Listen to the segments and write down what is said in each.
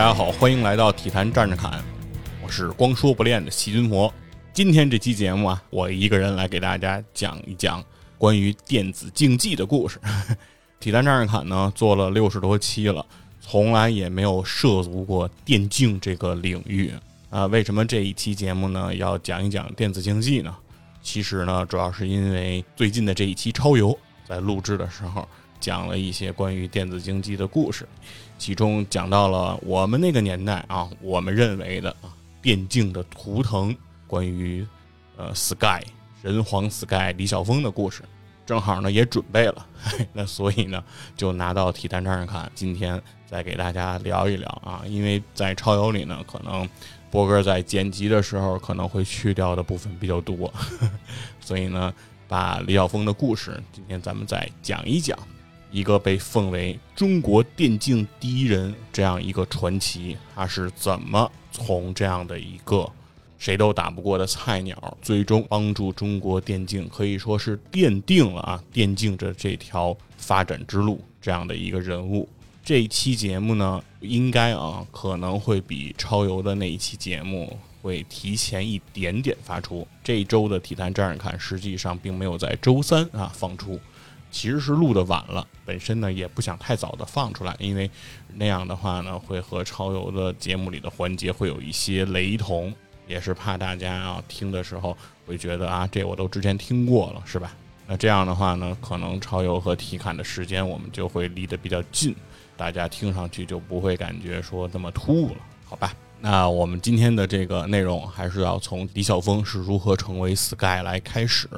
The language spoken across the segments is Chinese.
大家好，欢迎来到体坛站着侃，我是光说不练的细菌佛。今天这期节目啊，我一个人来给大家讲一讲关于电子竞技的故事。体坛站着侃呢，做了六十多期了，从来也没有涉足过电竞这个领域啊。为什么这一期节目呢，要讲一讲电子竞技呢？其实呢，主要是因为最近的这一期超游在录制的时候。讲了一些关于电子竞技的故事，其中讲到了我们那个年代啊，我们认为的啊电竞的图腾，关于呃 Sky 人皇 Sky 李晓峰的故事，正好呢也准备了，那所以呢就拿到体坛上看，今天再给大家聊一聊啊，因为在超游里呢，可能波哥在剪辑的时候可能会去掉的部分比较多，所以呢把李晓峰的故事今天咱们再讲一讲。一个被奉为中国电竞第一人这样一个传奇，他是怎么从这样的一个谁都打不过的菜鸟，最终帮助中国电竞可以说是奠定了啊电竞的这条发展之路这样的一个人物。这一期节目呢，应该啊可能会比超游的那一期节目会提前一点点发出。这一周的体坛站着看，实际上并没有在周三啊放出。其实是录的晚了，本身呢也不想太早的放出来，因为那样的话呢会和超游的节目里的环节会有一些雷同，也是怕大家啊听的时候会觉得啊这我都之前听过了，是吧？那这样的话呢，可能超游和体感的时间我们就会离得比较近，大家听上去就不会感觉说那么突兀了，好吧？那我们今天的这个内容还是要从李晓峰是如何成为 Sky 来开始。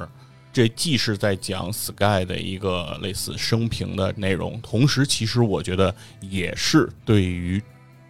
这既是在讲 Sky 的一个类似生平的内容，同时其实我觉得也是对于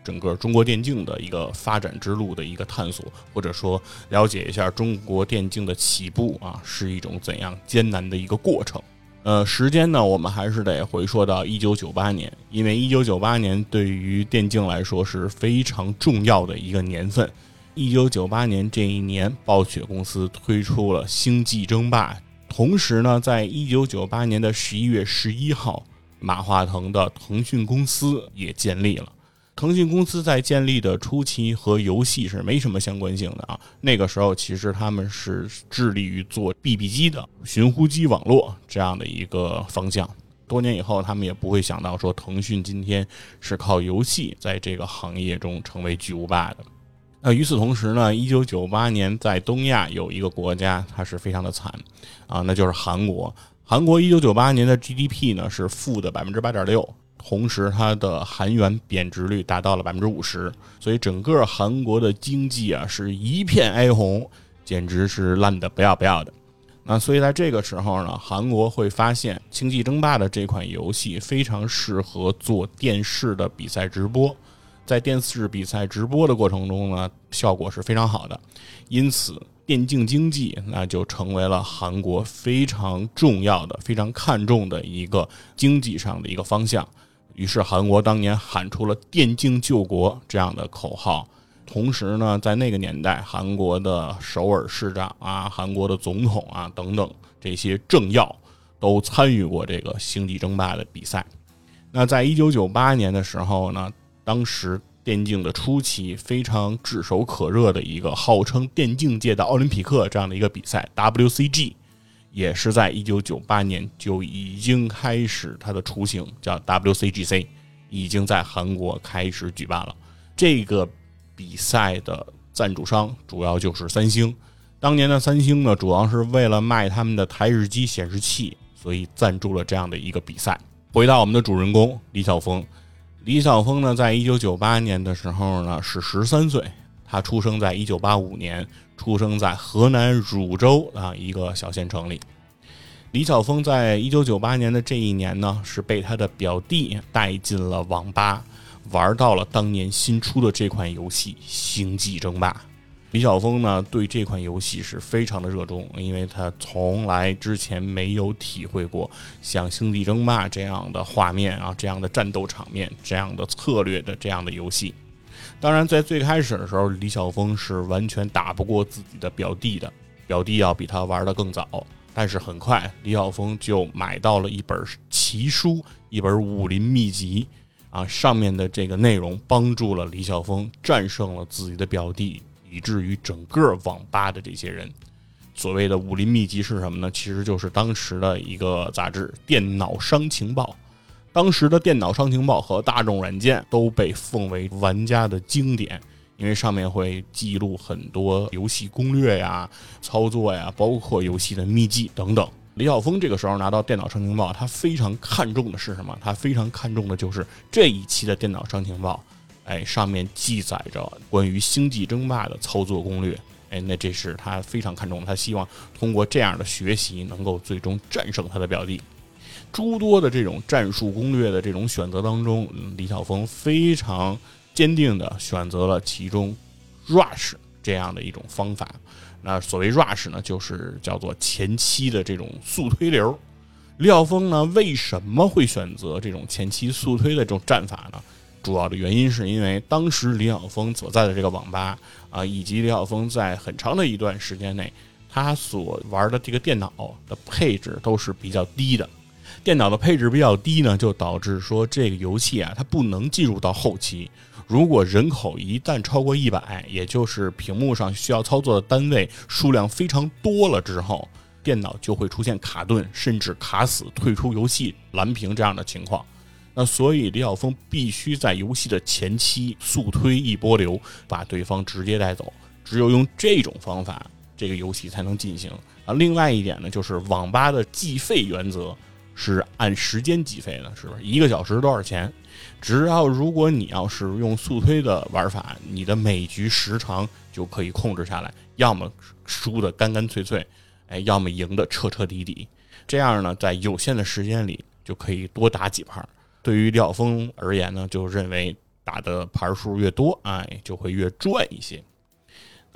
整个中国电竞的一个发展之路的一个探索，或者说了解一下中国电竞的起步啊是一种怎样艰难的一个过程。呃，时间呢，我们还是得回溯到一九九八年，因为一九九八年对于电竞来说是非常重要的一个年份。一九九八年这一年，暴雪公司推出了《星际争霸》。同时呢，在一九九八年的十一月十一号，马化腾的腾讯公司也建立了。腾讯公司在建立的初期和游戏是没什么相关性的啊。那个时候，其实他们是致力于做 BB 机的寻呼机网络这样的一个方向。多年以后，他们也不会想到说，腾讯今天是靠游戏在这个行业中成为巨无霸的。那与此同时呢，一九九八年在东亚有一个国家，它是非常的惨啊，那就是韩国。韩国一九九八年的 GDP 呢是负的百分之八点六，同时它的韩元贬值率达到了百分之五十，所以整个韩国的经济啊是一片哀鸿，简直是烂的不要不要的。那所以在这个时候呢，韩国会发现《星际争霸》的这款游戏非常适合做电视的比赛直播。在电视比赛直播的过程中呢，效果是非常好的，因此电竞经济那就成为了韩国非常重要的、非常看重的一个经济上的一个方向。于是韩国当年喊出了“电竞救国”这样的口号。同时呢，在那个年代，韩国的首尔市长啊、韩国的总统啊等等这些政要都参与过这个星际争霸的比赛。那在一九九八年的时候呢？当时电竞的初期非常炙手可热的一个号称电竞界的奥林匹克这样的一个比赛 WCG，也是在一九九八年就已经开始它的雏形，叫 WCGC，已经在韩国开始举办了。这个比赛的赞助商主要就是三星。当年的三星呢，主要是为了卖他们的台式机显示器，所以赞助了这样的一个比赛。回到我们的主人公李晓峰。李晓峰呢，在一九九八年的时候呢，是十三岁。他出生在一九八五年，出生在河南汝州啊一个小县城里。李晓峰在一九九八年的这一年呢，是被他的表弟带进了网吧，玩到了当年新出的这款游戏《星际争霸》。李晓峰呢，对这款游戏是非常的热衷，因为他从来之前没有体会过像《星际争霸》这样的画面啊，这样的战斗场面，这样的策略的这样的游戏。当然，在最开始的时候，李晓峰是完全打不过自己的表弟的，表弟要比他玩的更早。但是很快，李晓峰就买到了一本奇书，一本武林秘籍，啊，上面的这个内容帮助了李晓峰战胜了自己的表弟，以至于整个网吧的这些人。所谓的武林秘籍是什么呢？其实就是当时的一个杂志《电脑商情报》。当时的《电脑商情报》和《大众软件》都被奉为玩家的经典，因为上面会记录很多游戏攻略呀、操作呀，包括游戏的秘籍等等。李晓峰这个时候拿到《电脑商情报》，他非常看重的是什么？他非常看重的就是这一期的《电脑商情报》，哎，上面记载着关于《星际争霸》的操作攻略，哎，那这是他非常看重，他希望通过这样的学习，能够最终战胜他的表弟。诸多的这种战术攻略的这种选择当中，李晓峰非常坚定地选择了其中 rush 这样的一种方法。那所谓 rush 呢，就是叫做前期的这种速推流。李晓峰呢，为什么会选择这种前期速推的这种战法呢？主要的原因是因为当时李晓峰所在的这个网吧啊，以及李晓峰在很长的一段时间内，他所玩的这个电脑的配置都是比较低的。电脑的配置比较低呢，就导致说这个游戏啊，它不能进入到后期。如果人口一旦超过一百，也就是屏幕上需要操作的单位数量非常多了之后，电脑就会出现卡顿，甚至卡死、退出游戏、蓝屏这样的情况。那所以李晓峰必须在游戏的前期速推一波流，把对方直接带走。只有用这种方法，这个游戏才能进行啊。另外一点呢，就是网吧的计费原则。是按时间计费的，是不是一个小时多少钱？只要如果你要是用速推的玩法，你的每局时长就可以控制下来，要么输的干干脆脆，哎，要么赢的彻彻底底。这样呢，在有限的时间里就可以多打几盘。对于李晓峰而言呢，就认为打的盘数越多，哎，就会越赚一些。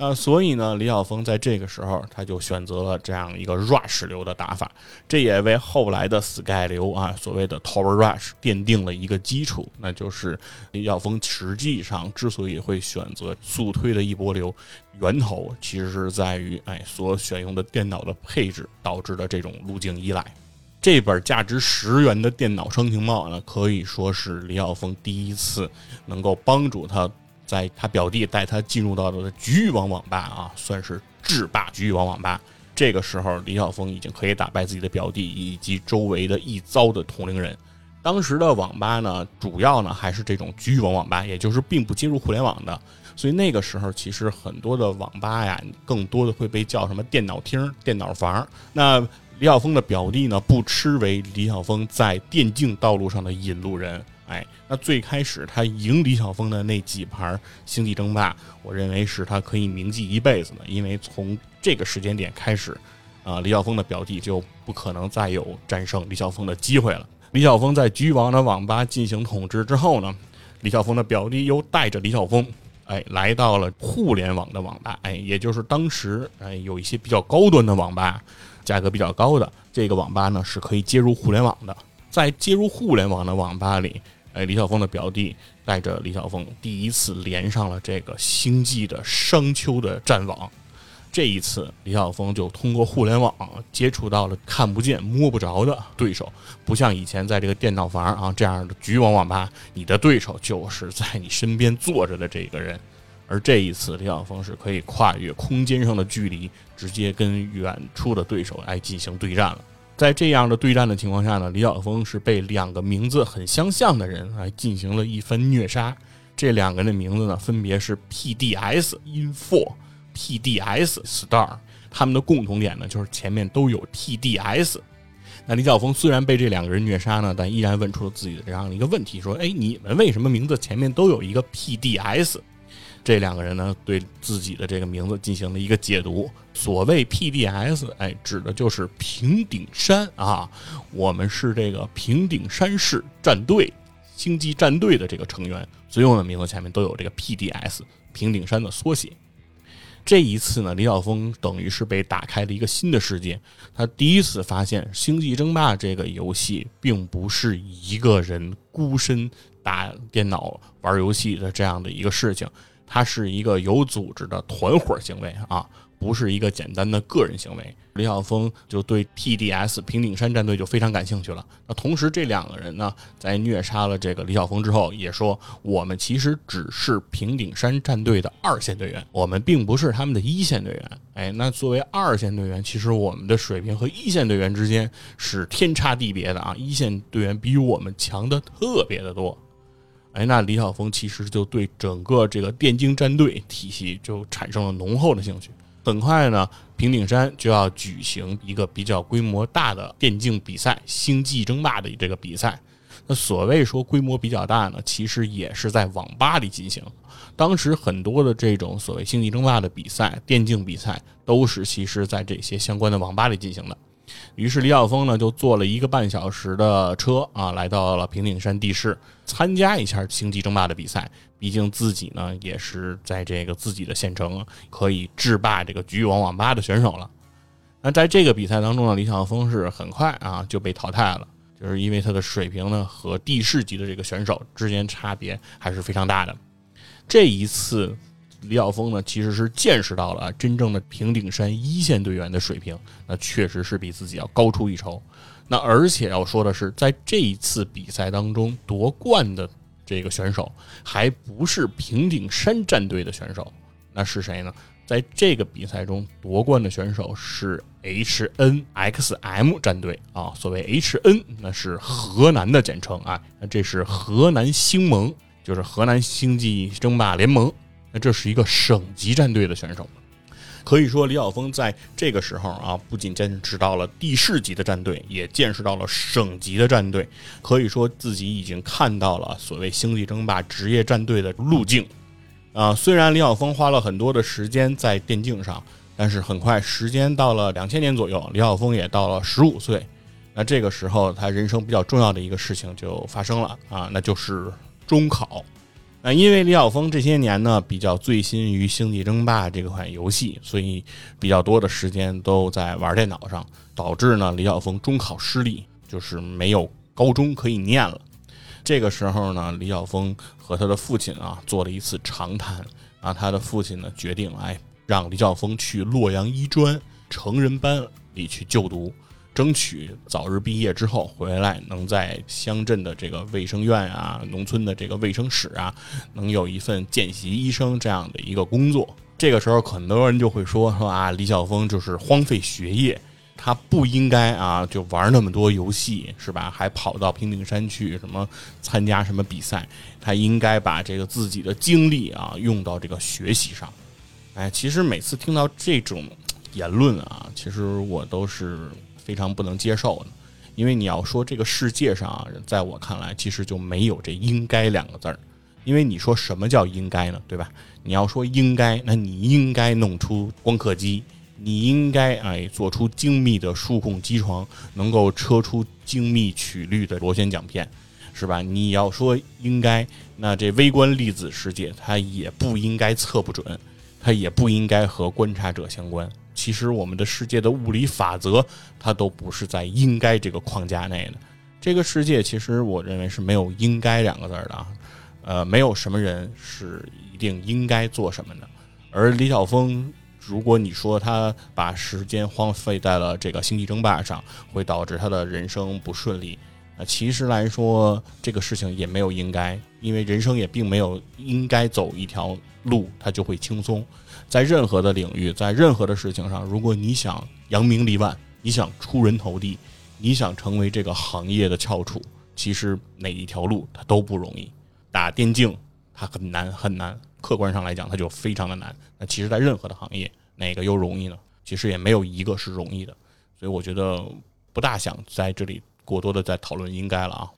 那所以呢，李晓峰在这个时候他就选择了这样一个 rush 流的打法，这也为后来的 sky 流啊，所谓的 tower rush 奠定了一个基础。那就是李晓峰实际上之所以会选择速推的一波流，源头其实是在于哎所选用的电脑的配置导致的这种路径依赖。这本价值十元的电脑商情报呢，可以说是李晓峰第一次能够帮助他。在他表弟带他进入到的局域网网吧啊，算是制霸局域网网吧。这个时候，李晓峰已经可以打败自己的表弟以及周围的一遭的同龄人。当时的网吧呢，主要呢还是这种局域网网吧，也就是并不接入互联网的。所以那个时候，其实很多的网吧呀，更多的会被叫什么电脑厅、电脑房。那李晓峰的表弟呢，不吃为李晓峰在电竞道路上的引路人。哎，那最开始他赢李晓峰的那几盘星际争霸，我认为是他可以铭记一辈子的，因为从这个时间点开始，啊，李晓峰的表弟就不可能再有战胜李晓峰的机会了。李晓峰在局王的网吧进行统治之后呢，李晓峰的表弟又带着李晓峰，哎，来到了互联网的网吧，哎，也就是当时哎有一些比较高端的网吧，价格比较高的这个网吧呢是可以接入互联网的，在接入互联网的网吧里。哎，李晓峰的表弟带着李晓峰第一次连上了这个星际的商丘的战网。这一次，李晓峰就通过互联网接触到了看不见摸不着的对手，不像以前在这个电脑房啊这样的局网网吧，你的对手就是在你身边坐着的这个人。而这一次，李晓峰是可以跨越空间上的距离，直接跟远处的对手来进行对战了。在这样的对战的情况下呢，李晓峰是被两个名字很相像的人来进行了一番虐杀。这两个人的名字呢，分别是 PDS Info、PDS Star。他们的共同点呢，就是前面都有 PDS。那李晓峰虽然被这两个人虐杀呢，但依然问出了自己的这样的一个问题：说，哎，你们为什么名字前面都有一个 PDS？这两个人呢，对自己的这个名字进行了一个解读。所谓 PDS，哎，指的就是平顶山啊。我们是这个平顶山市战队、星际战队的这个成员，所有的名字前面都有这个 PDS，平顶山的缩写。这一次呢，李晓峰等于是被打开了一个新的世界。他第一次发现《星际争霸》这个游戏并不是一个人孤身打电脑玩游戏的这样的一个事情。它是一个有组织的团伙行为啊！不是一个简单的个人行为。李晓峰就对 TDS 平顶山战队就非常感兴趣了。那同时，这两个人呢，在虐杀了这个李晓峰之后，也说我们其实只是平顶山战队的二线队员，我们并不是他们的一线队员。哎，那作为二线队员，其实我们的水平和一线队员之间是天差地别的啊！一线队员比我们强的特别的多。哎，那李晓峰其实就对整个这个电竞战队体系就产生了浓厚的兴趣。很快呢，平顶山就要举行一个比较规模大的电竞比赛——星际争霸的这个比赛。那所谓说规模比较大呢，其实也是在网吧里进行。当时很多的这种所谓星际争霸的比赛、电竞比赛，都是其实在这些相关的网吧里进行的。于是李晓峰呢，就坐了一个半小时的车啊，来到了平顶山地市，参加一下星际争霸的比赛。毕竟自己呢，也是在这个自己的县城可以制霸这个局域网网吧的选手了。那在这个比赛当中呢，李晓峰是很快啊就被淘汰了，就是因为他的水平呢和地市级的这个选手之间差别还是非常大的。这一次。李晓峰呢，其实是见识到了真正的平顶山一线队员的水平，那确实是比自己要高出一筹。那而且要说的是，在这一次比赛当中夺冠的这个选手，还不是平顶山战队的选手，那是谁呢？在这个比赛中夺冠的选手是 HNXM 战队啊。所谓 HN，那是河南的简称啊。那这是河南星盟，就是河南星际争霸联盟。那这是一个省级战队的选手，可以说李晓峰在这个时候啊，不仅见识到了地市级的战队，也见识到了省级的战队，可以说自己已经看到了所谓星际争霸职业战队的路径。啊，虽然李晓峰花了很多的时间在电竞上，但是很快时间到了两千年左右，李晓峰也到了十五岁。那这个时候，他人生比较重要的一个事情就发生了啊，那就是中考。那因为李晓峰这些年呢比较醉心于《星际争霸》这款游戏，所以比较多的时间都在玩电脑上，导致呢李晓峰中考失利，就是没有高中可以念了。这个时候呢，李晓峰和他的父亲啊做了一次长谈，啊，他的父亲呢决定哎让李晓峰去洛阳医专成人班里去就读。争取早日毕业之后回来，能在乡镇的这个卫生院啊、农村的这个卫生室啊，能有一份见习医生这样的一个工作。这个时候，很多人就会说说啊，李晓峰就是荒废学业，他不应该啊就玩那么多游戏，是吧？还跑到平顶山去什么参加什么比赛？他应该把这个自己的精力啊用到这个学习上。哎，其实每次听到这种言论啊，其实我都是。非常不能接受的，因为你要说这个世界上啊，在我看来，其实就没有这“应该”两个字儿。因为你说什么叫应该呢？对吧？你要说应该，那你应该弄出光刻机，你应该哎做出精密的数控机床，能够车出精密曲率的螺旋桨片，是吧？你要说应该，那这微观粒子世界它也不应该测不准，它也不应该和观察者相关。其实我们的世界的物理法则，它都不是在应该这个框架内的。这个世界其实我认为是没有应该两个字的啊，呃，没有什么人是一定应该做什么的。而李晓峰，如果你说他把时间荒废在了这个星际争霸上，会导致他的人生不顺利。那其实来说，这个事情也没有应该，因为人生也并没有应该走一条路，他就会轻松。在任何的领域，在任何的事情上，如果你想扬名立万，你想出人头地，你想成为这个行业的翘楚，其实哪一条路它都不容易。打电竞它很难很难，客观上来讲它就非常的难。那其实，在任何的行业，哪个又容易呢？其实也没有一个是容易的。所以我觉得不大想在这里过多的再讨论应该了啊。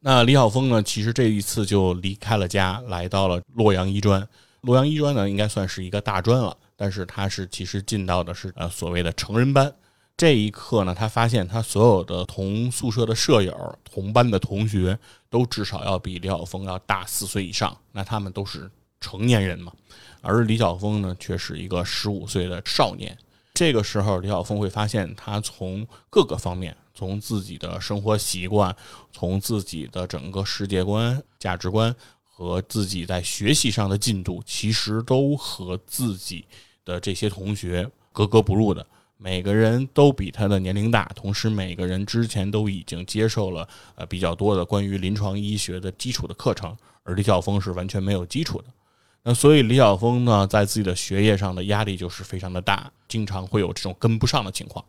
那李晓峰呢，其实这一次就离开了家，来到了洛阳医专。洛阳医专呢，应该算是一个大专了，但是他是其实进到的是呃所谓的成人班。这一刻呢，他发现他所有的同宿舍的舍友、同班的同学都至少要比李晓峰要大四岁以上，那他们都是成年人嘛，而李晓峰呢却是一个十五岁的少年。这个时候，李晓峰会发现，他从各个方面，从自己的生活习惯，从自己的整个世界观、价值观。和自己在学习上的进度，其实都和自己的这些同学格格不入的。每个人都比他的年龄大，同时每个人之前都已经接受了呃比较多的关于临床医学的基础的课程，而李晓峰是完全没有基础的。那所以李晓峰呢，在自己的学业上的压力就是非常的大，经常会有这种跟不上的情况。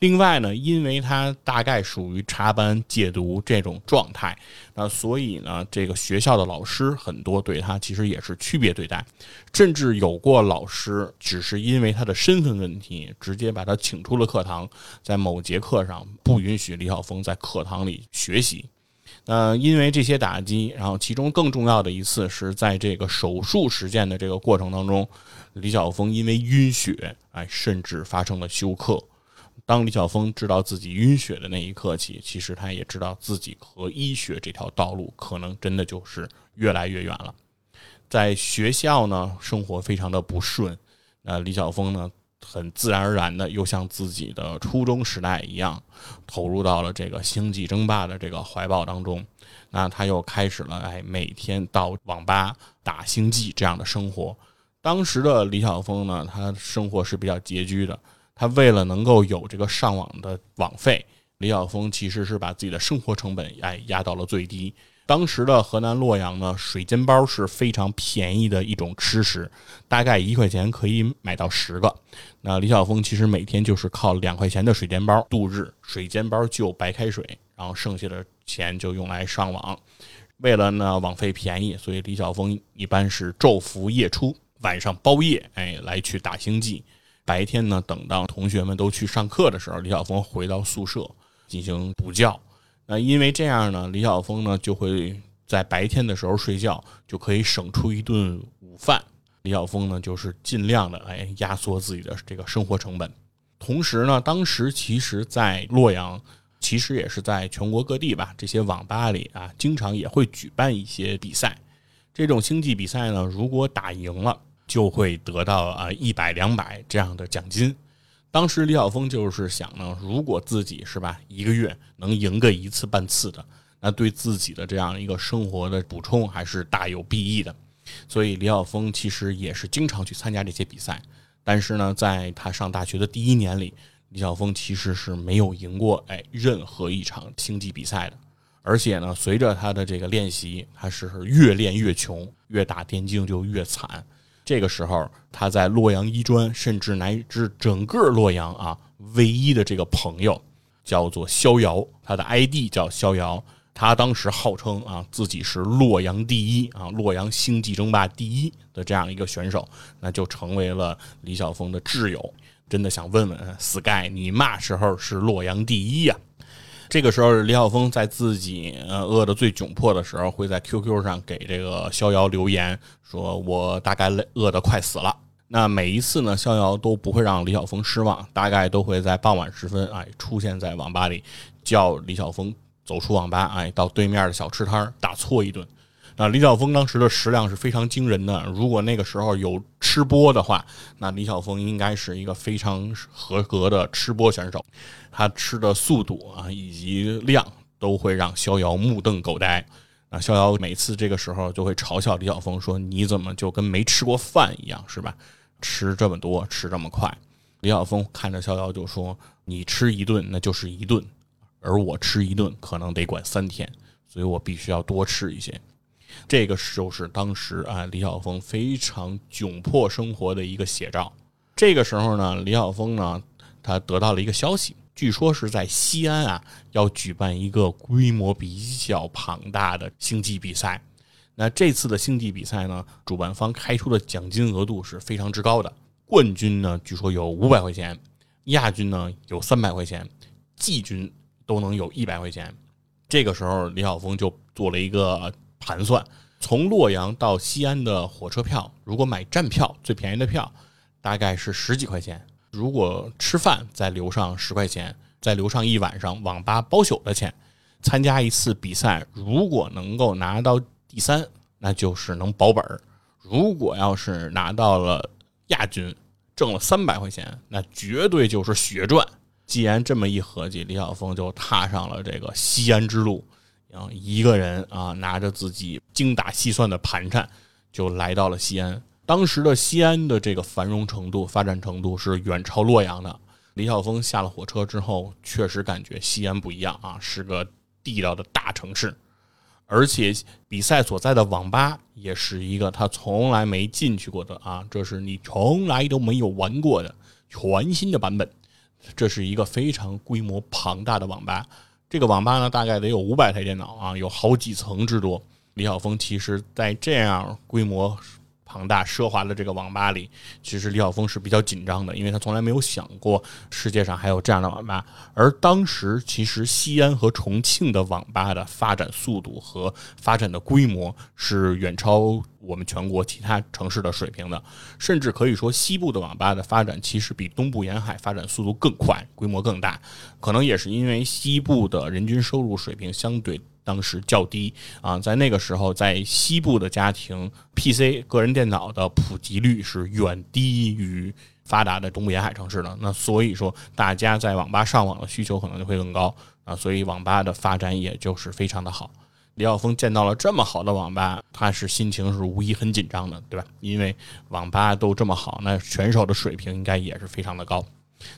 另外呢，因为他大概属于插班戒毒这种状态，那所以呢，这个学校的老师很多对他其实也是区别对待，甚至有过老师只是因为他的身份问题，直接把他请出了课堂，在某节课上不允许李晓峰在课堂里学习。呃，因为这些打击，然后其中更重要的一次是在这个手术实践的这个过程当中，李晓峰因为晕血，哎，甚至发生了休克。当李晓峰知道自己晕血的那一刻起，其实他也知道自己和医学这条道路可能真的就是越来越远了。在学校呢，生活非常的不顺，那李晓峰呢？很自然而然的，又像自己的初中时代一样，投入到了这个星际争霸的这个怀抱当中。那他又开始了，哎，每天到网吧打星际这样的生活。当时的李晓峰呢，他生活是比较拮据的。他为了能够有这个上网的网费，李晓峰其实是把自己的生活成本哎压到了最低。当时的河南洛阳呢，水煎包是非常便宜的一种吃食，大概一块钱可以买到十个。那李晓峰其实每天就是靠两块钱的水煎包度日，水煎包就白开水，然后剩下的钱就用来上网。为了呢网费便宜，所以李晓峰一般是昼伏夜出，晚上包夜，哎，来去打星际。白天呢，等到同学们都去上课的时候，李晓峰回到宿舍进行补觉。那因为这样呢，李晓峰呢就会在白天的时候睡觉，就可以省出一顿午饭。李晓峰呢就是尽量的哎压缩自己的这个生活成本。同时呢，当时其实，在洛阳，其实也是在全国各地吧，这些网吧里啊，经常也会举办一些比赛。这种星际比赛呢，如果打赢了，就会得到啊一百两百这样的奖金。当时李晓峰就是想呢，如果自己是吧，一个月能赢个一次半次的，那对自己的这样一个生活的补充还是大有裨益的。所以李晓峰其实也是经常去参加这些比赛。但是呢，在他上大学的第一年里，李晓峰其实是没有赢过哎任何一场星际比赛的。而且呢，随着他的这个练习，他是越练越穷，越打电竞就越惨。这个时候，他在洛阳医专，甚至乃至整个洛阳啊，唯一的这个朋友叫做逍遥，他的 ID 叫逍遥。他当时号称啊，自己是洛阳第一啊，洛阳星际争霸第一的这样一个选手，那就成为了李晓峰的挚友。真的想问问 Sky，你嘛时候是洛阳第一呀？这个时候，李晓峰在自己饿得最窘迫的时候，会在 QQ 上给这个逍遥留言，说我大概饿得快死了。那每一次呢，逍遥都不会让李晓峰失望，大概都会在傍晚时分，哎，出现在网吧里，叫李晓峰走出网吧，哎，到对面的小吃摊打搓一顿。那李晓峰当时的食量是非常惊人的。如果那个时候有吃播的话，那李晓峰应该是一个非常合格的吃播选手。他吃的速度啊，以及量都会让逍遥目瞪口呆。啊，逍遥每次这个时候就会嘲笑李晓峰说：“你怎么就跟没吃过饭一样，是吧？吃这么多，吃这么快。”李晓峰看着逍遥就说：“你吃一顿那就是一顿，而我吃一顿可能得管三天，所以我必须要多吃一些。”这个就是当时啊，李晓峰非常窘迫生活的一个写照。这个时候呢，李晓峰呢，他得到了一个消息，据说是在西安啊，要举办一个规模比较庞大的星际比赛。那这次的星际比赛呢，主办方开出的奖金额度是非常之高的，冠军呢，据说有五百块钱，亚军呢有三百块钱，季军都能有一百块钱。这个时候，李晓峰就做了一个。盘算从洛阳到西安的火车票，如果买站票最便宜的票，大概是十几块钱。如果吃饭再留上十块钱，再留上一晚上网吧包宿的钱，参加一次比赛，如果能够拿到第三，那就是能保本儿；如果要是拿到了亚军，挣了三百块钱，那绝对就是血赚。既然这么一合计，李晓峰就踏上了这个西安之路。然后一个人啊，拿着自己精打细算的盘缠，就来到了西安。当时的西安的这个繁荣程度、发展程度是远超洛阳的。李晓峰下了火车之后，确实感觉西安不一样啊，是个地道的大城市。而且比赛所在的网吧也是一个他从来没进去过的啊，这是你从来都没有玩过的全新的版本。这是一个非常规模庞大的网吧，这个网吧呢大概得有五百台电脑啊，有好几层之多。李晓峰其实在这样规模。庞大奢华的这个网吧里，其实李晓峰是比较紧张的，因为他从来没有想过世界上还有这样的网吧。而当时，其实西安和重庆的网吧的发展速度和发展的规模是远超我们全国其他城市的水平的，甚至可以说，西部的网吧的发展其实比东部沿海发展速度更快，规模更大。可能也是因为西部的人均收入水平相对。当时较低啊，在那个时候，在西部的家庭，PC 个人电脑的普及率是远低于发达的东部沿海城市的。那所以说，大家在网吧上网的需求可能就会更高啊，所以网吧的发展也就是非常的好。李晓峰见到了这么好的网吧，他是心情是无疑很紧张的，对吧？因为网吧都这么好，那选手的水平应该也是非常的高。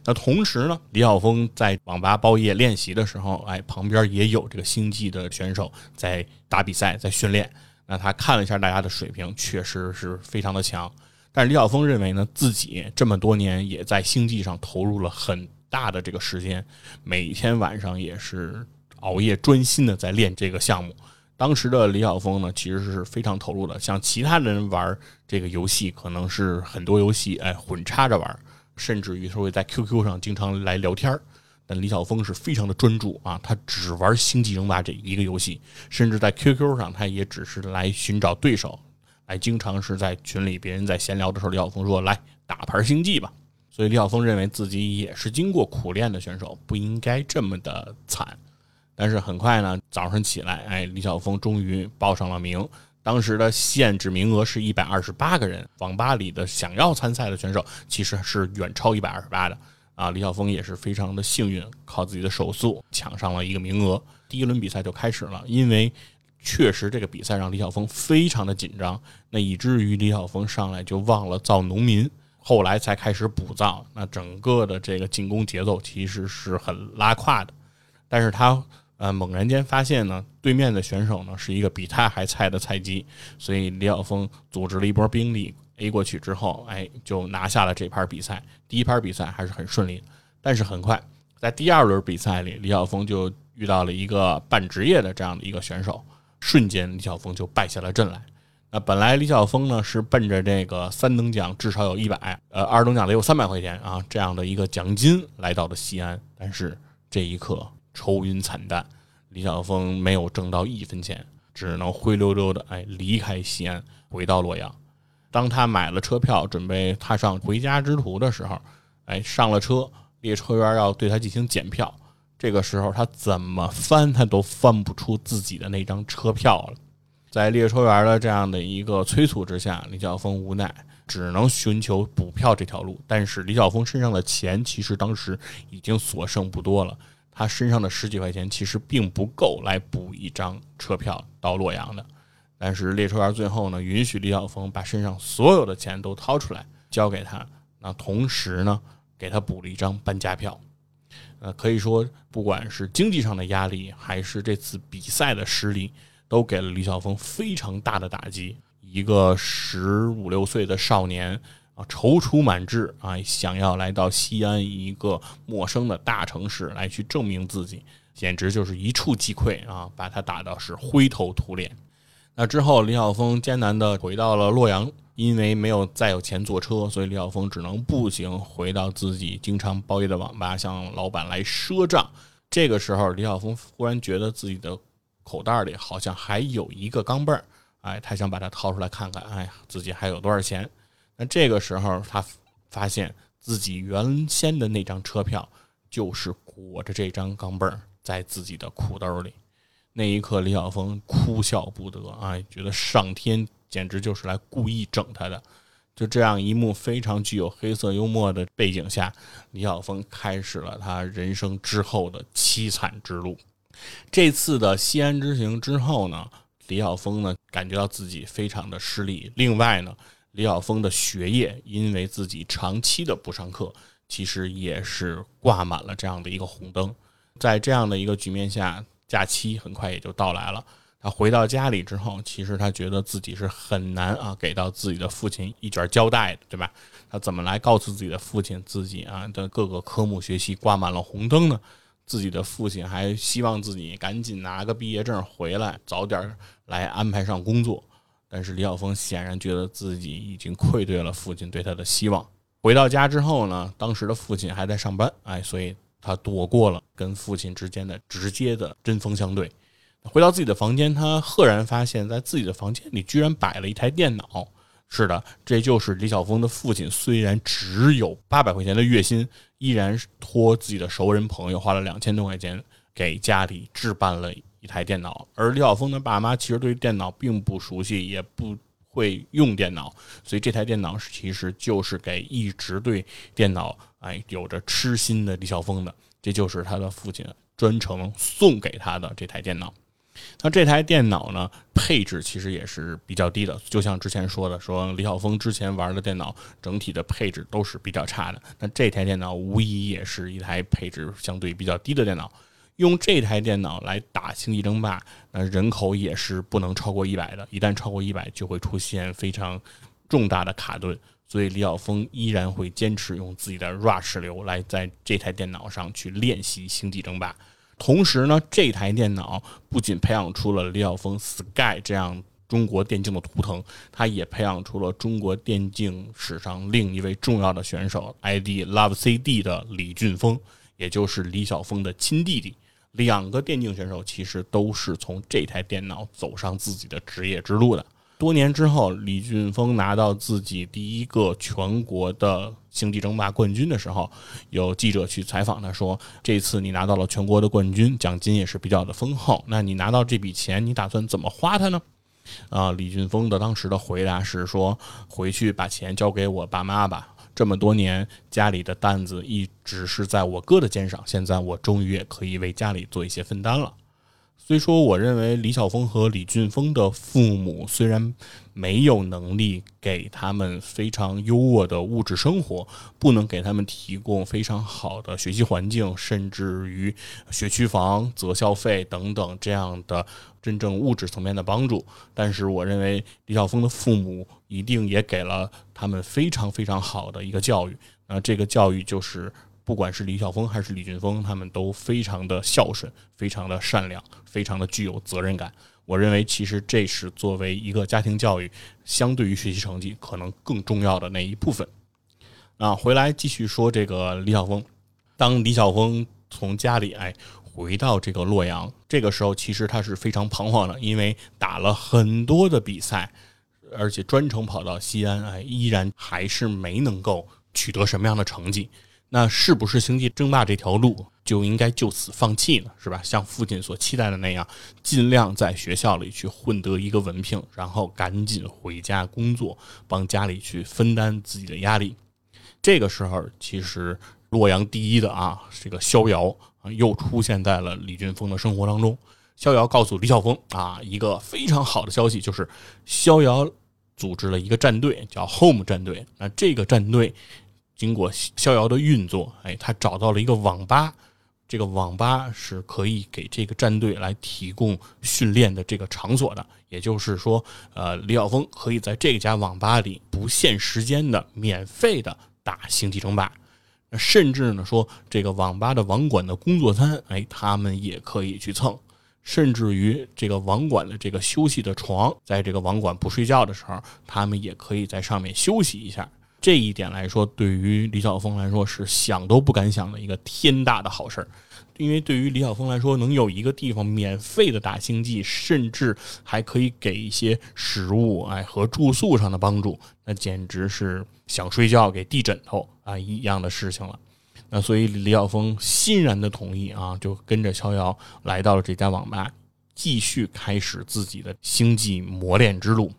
那同时呢，李晓峰在网吧包夜练习的时候，哎，旁边也有这个星际的选手在打比赛，在训练。那他看了一下大家的水平，确实是非常的强。但是李晓峰认为呢，自己这么多年也在星际上投入了很大的这个时间，每天晚上也是熬夜专心的在练这个项目。当时的李晓峰呢，其实是非常投入的。像其他人玩这个游戏，可能是很多游戏哎混插着玩。甚至于他会在 QQ 上经常来聊天，但李晓峰是非常的专注啊，他只玩《星际争霸》这一个游戏，甚至在 QQ 上他也只是来寻找对手，来经常是在群里别人在闲聊的时候，李晓峰说来打盘星际吧。所以李晓峰认为自己也是经过苦练的选手，不应该这么的惨。但是很快呢，早上起来，哎，李晓峰终于报上了名。当时的限制名额是一百二十八个人，网吧里的想要参赛的选手其实是远超一百二十八的啊！李晓峰也是非常的幸运，靠自己的手速抢上了一个名额。第一轮比赛就开始了，因为确实这个比赛让李晓峰非常的紧张，那以至于李晓峰上来就忘了造农民，后来才开始补造，那整个的这个进攻节奏其实是很拉胯的，但是他。呃，猛然间发现呢，对面的选手呢是一个比他还菜的菜鸡，所以李晓峰组织了一波兵力 A 过去之后，哎，就拿下了这盘比赛。第一盘比赛还是很顺利，但是很快在第二轮比赛里，李晓峰就遇到了一个半职业的这样的一个选手，瞬间李晓峰就败下了阵来。那本来李晓峰呢是奔着这个三等奖至少有一百，呃，二等奖得有三百块钱啊这样的一个奖金来到了西安，但是这一刻。愁云惨淡，李晓峰没有挣到一分钱，只能灰溜溜的哎离开西安，回到洛阳。当他买了车票，准备踏上回家之途的时候，哎，上了车，列车员要对他进行检票。这个时候，他怎么翻，他都翻不出自己的那张车票了。在列车员的这样的一个催促之下，李晓峰无奈，只能寻求补票这条路。但是，李晓峰身上的钱其实当时已经所剩不多了。他身上的十几块钱其实并不够来补一张车票到洛阳的，但是列车员最后呢，允许李晓峰把身上所有的钱都掏出来交给他，那同时呢，给他补了一张搬家票。呃，可以说，不管是经济上的压力，还是这次比赛的失利，都给了李晓峰非常大的打击。一个十五六岁的少年。啊，踌躇满志啊，想要来到西安一个陌生的大城市来去证明自己，简直就是一触即溃啊！把他打到是灰头土脸。那之后，李晓峰艰难的回到了洛阳，因为没有再有钱坐车，所以李晓峰只能步行回到自己经常包夜的网吧，向老板来赊账。这个时候，李晓峰忽然觉得自己的口袋里好像还有一个钢镚儿，哎，他想把它掏出来看看，哎呀，自己还有多少钱？那这个时候，他发现自己原先的那张车票就是裹着这张钢镚儿在自己的裤兜里。那一刻，李晓峰哭笑不得啊，觉得上天简直就是来故意整他的。就这样一幕非常具有黑色幽默的背景下，李晓峰开始了他人生之后的凄惨之路。这次的西安之行之后呢，李晓峰呢感觉到自己非常的失利。另外呢。李晓峰的学业因为自己长期的不上课，其实也是挂满了这样的一个红灯。在这样的一个局面下，假期很快也就到来了。他回到家里之后，其实他觉得自己是很难啊，给到自己的父亲一卷交代的，对吧？他怎么来告诉自己的父亲，自己啊的各个科目学习挂满了红灯呢？自己的父亲还希望自己赶紧拿个毕业证回来，早点来安排上工作。但是李晓峰显然觉得自己已经愧对了父亲对他的希望。回到家之后呢，当时的父亲还在上班，哎，所以他躲过了跟父亲之间的直接的针锋相对。回到自己的房间，他赫然发现，在自己的房间里居然摆了一台电脑。是的，这就是李晓峰的父亲。虽然只有八百块钱的月薪，依然托自己的熟人朋友花了两千多块钱给家里置办了一台电脑。而李晓峰的爸妈其实对电脑并不熟悉，也不会用电脑，所以这台电脑其实就是给一直对电脑哎有着痴心的李晓峰的。这就是他的父亲专程送给他的这台电脑。那这台电脑呢，配置其实也是比较低的，就像之前说的，说李晓峰之前玩的电脑整体的配置都是比较差的。那这台电脑无疑也是一台配置相对比较低的电脑。用这台电脑来打星际争霸，那人口也是不能超过一百的，一旦超过一百，就会出现非常重大的卡顿。所以李晓峰依然会坚持用自己的 Rush 流来在这台电脑上去练习星际争霸。同时呢，这台电脑不仅培养出了李晓峰 Sky 这样中国电竞的图腾，它也培养出了中国电竞史上另一位重要的选手，ID Love CD 的李俊峰，也就是李晓峰的亲弟弟。两个电竞选手其实都是从这台电脑走上自己的职业之路的。多年之后，李俊峰拿到自己第一个全国的星际争霸冠军的时候，有记者去采访他说：“这次你拿到了全国的冠军，奖金也是比较的丰厚。那你拿到这笔钱，你打算怎么花它呢？”啊，李俊峰的当时的回答是说：“回去把钱交给我爸妈吧。这么多年家里的担子一直是在我哥的肩上，现在我终于也可以为家里做一些分担了。”所以说，我认为李晓峰和李俊峰的父母虽然没有能力给他们非常优渥的物质生活，不能给他们提供非常好的学习环境，甚至于学区房、择校费等等这样的真正物质层面的帮助，但是我认为李晓峰的父母一定也给了他们非常非常好的一个教育。那这个教育就是。不管是李晓峰还是李俊峰，他们都非常的孝顺，非常的善良，非常的具有责任感。我认为，其实这是作为一个家庭教育，相对于学习成绩可能更重要的那一部分。啊，回来继续说这个李晓峰。当李晓峰从家里哎回到这个洛阳，这个时候其实他是非常彷徨的，因为打了很多的比赛，而且专程跑到西安，哎，依然还是没能够取得什么样的成绩。那是不是星际争霸这条路就应该就此放弃呢？是吧？像父亲所期待的那样，尽量在学校里去混得一个文凭，然后赶紧回家工作，帮家里去分担自己的压力。这个时候，其实洛阳第一的啊，这个逍遥啊，又出现在了李俊峰的生活当中。逍遥告诉李晓峰啊，一个非常好的消息，就是逍遥组织了一个战队，叫 Home 战队。那这个战队。经过逍遥的运作，哎，他找到了一个网吧，这个网吧是可以给这个战队来提供训练的这个场所的。也就是说，呃，李晓峰可以在这家网吧里不限时间的免费的打星际争霸，甚至呢说这个网吧的网管的工作餐，哎，他们也可以去蹭，甚至于这个网管的这个休息的床，在这个网管不睡觉的时候，他们也可以在上面休息一下。这一点来说，对于李晓峰来说是想都不敢想的一个天大的好事儿，因为对于李晓峰来说，能有一个地方免费的打星际，甚至还可以给一些食物哎和住宿上的帮助，那简直是想睡觉给递枕头啊一样的事情了。那所以李晓峰欣然的同意啊，就跟着逍遥来到了这家网吧，继续开始自己的星际磨练之路。